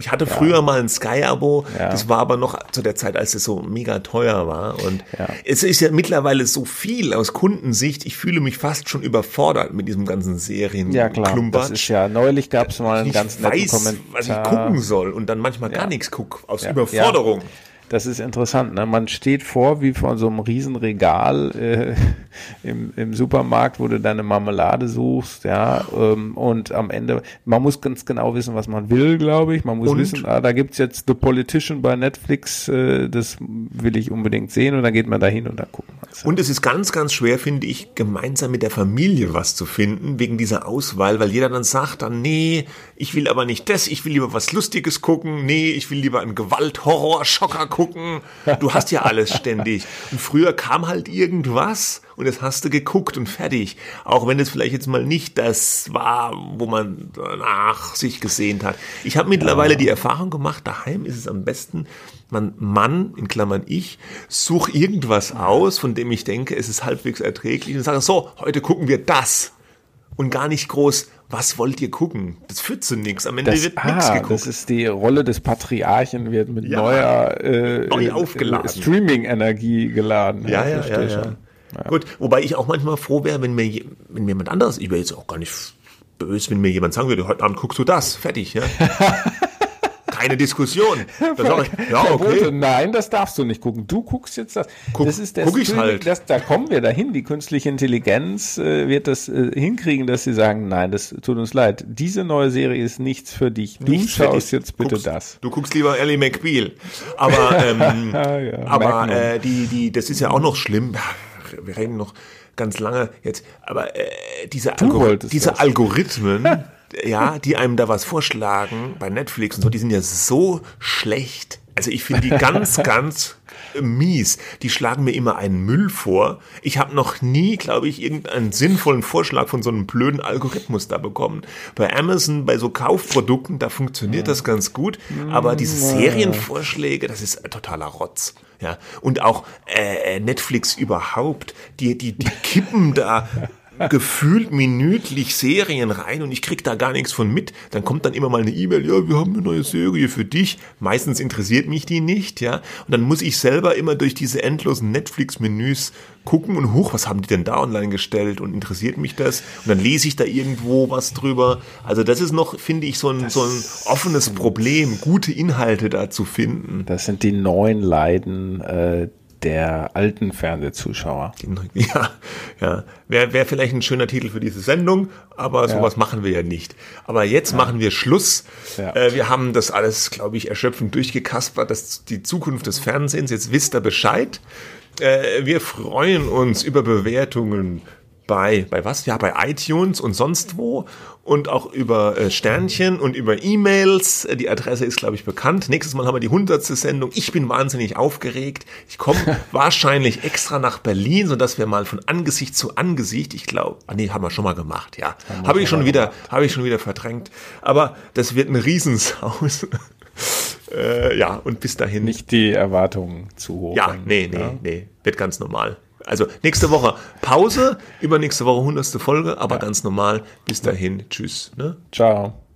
Ich hatte früher mal ein Sky-Abo,
Ja.
das war aber noch zu der Zeit, als es so mega teuer war. Und
Ja.
es ist ja mittlerweile so viel aus Kundensicht, ich fühle mich fast schon überfordert mit diesem ganzen Serien.
Ja klar, das ist ja, neulich gab es mal einen ganz netten
weiß,
Kommentar.
was ich gucken soll und dann manchmal gar
Ja.
nichts guck, aus
Ja.
Überforderung.
Das ist interessant. Ne? Man steht vor wie vor so einem riesen Regal äh, im, im Supermarkt, wo du deine Marmelade suchst, ja, ähm, und am Ende, man muss ganz genau wissen, was man will, glaube ich. Man muss
Und-
wissen, ah, da gibt's jetzt The Politician bei Netflix, äh, das will ich unbedingt sehen und dann geht man da hin und dann guckt man
Und es ist ganz, ganz schwer, finde ich, gemeinsam mit der Familie was zu finden, wegen dieser Auswahl, weil jeder dann sagt dann, nee, ich will aber nicht das, ich will lieber was Lustiges gucken, nee, ich will lieber einen Gewalt-Horror-Schocker gucken. Du hast ja alles ständig. Und früher kam halt irgendwas und das hast du geguckt und fertig. Auch wenn es vielleicht jetzt mal nicht das war, wo man danach sich gesehnt hat. Ich habe mittlerweile die Erfahrung gemacht, daheim ist es am besten, man, Mann, in Klammern ich, such irgendwas aus, von dem ich denke, es ist halbwegs erträglich und sage, so, heute gucken wir das. Und gar nicht groß, was wollt ihr gucken? Das führt zu nichts. Am Ende
Das,
wird nichts
ah,
geguckt.
das ist die Rolle des Patriarchen, wird mit
Ja.
neuer äh,
Neu aufgeladen.
Streaming-Energie geladen.
Ja, ja, ja, ja.
schon.
Gut, wobei ich auch manchmal froh wäre, wenn mir, wenn mir jemand anderes, ich wäre jetzt auch gar nicht böse, wenn mir jemand sagen würde, heute Abend guckst du das, fertig, ja. Keine Diskussion. Ich, ja, okay.
Nein, das darfst du nicht gucken. Du guckst jetzt das.
Guck-
das ist der
guck
Streaming-
halt.
Das, da kommen wir dahin. Die künstliche Intelligenz äh, wird das äh, hinkriegen, dass sie sagen, nein, das tut uns leid. Diese neue Serie ist nichts für dich. Du
Nichts
schaust jetzt bitte
guckst,
das.
Du guckst lieber Ellie McBeal. Aber, ähm,
ja,
aber äh, die, die, das ist ja auch noch schlimm. Wir reden noch ganz lange jetzt. Aber äh, diese, Algor diese. Algorithmen, ja, die einem da was vorschlagen bei Netflix und so, die sind ja so schlecht. Also ich finde die ganz, ganz mies. Die schlagen mir immer einen Müll vor. Ich habe noch nie, glaube ich, irgendeinen sinnvollen Vorschlag von so einem blöden Algorithmus da bekommen. Bei Amazon, bei so Kaufprodukten, da funktioniert das ganz gut. Aber diese Serienvorschläge, das ist totaler Rotz. Ja, und auch äh, Netflix überhaupt, die, die, die kippen da gefühlt minütlich Serien rein und ich krieg da gar nichts von mit. Dann kommt dann immer mal eine E-Mail, ja, wir haben eine neue Serie für dich. Meistens interessiert mich die nicht, ja. Und dann muss ich selber immer durch diese endlosen Netflix-Menüs gucken und hoch, was haben die denn da online gestellt und interessiert mich das? Und dann lese ich da irgendwo was drüber. Also das ist noch, finde ich, so ein, so ein offenes Problem, gute Inhalte da zu finden.
Das sind die neuen Leiden äh, der alten Fernsehzuschauer.
Ja, ja. Wäre wär vielleicht ein schöner Titel für diese Sendung, aber sowas ja. machen wir ja nicht. Aber jetzt ja. machen wir Schluss. Ja. Äh, wir haben das alles, glaube ich, erschöpfend durchgekaspert, das die Zukunft des Fernsehens. Jetzt wisst ihr Bescheid. Äh, wir freuen uns über Bewertungen bei, bei was? Ja, bei iTunes und sonst wo und auch über äh, Sternchen und über E-Mails. Die Adresse ist, glaube ich, bekannt. Nächstes Mal haben wir die hundertste Sendung. Ich bin wahnsinnig aufgeregt. Ich komme wahrscheinlich extra nach Berlin, sodass wir mal von Angesicht zu Angesicht, ich glaube, ah nee, haben wir schon mal gemacht, ja. Habe ich schon wieder, habe ich schon wieder verdrängt. Aber das wird ein Riesensaus. äh, ja, und bis dahin.
Nicht die Erwartungen zu hoch.
Ja, nee, nee, ja? nee. Wird ganz normal. Also nächste Woche Pause, übernächste Woche hundertste Folge, aber ja. ganz normal. Bis dahin, tschüss. Ne?
Ciao.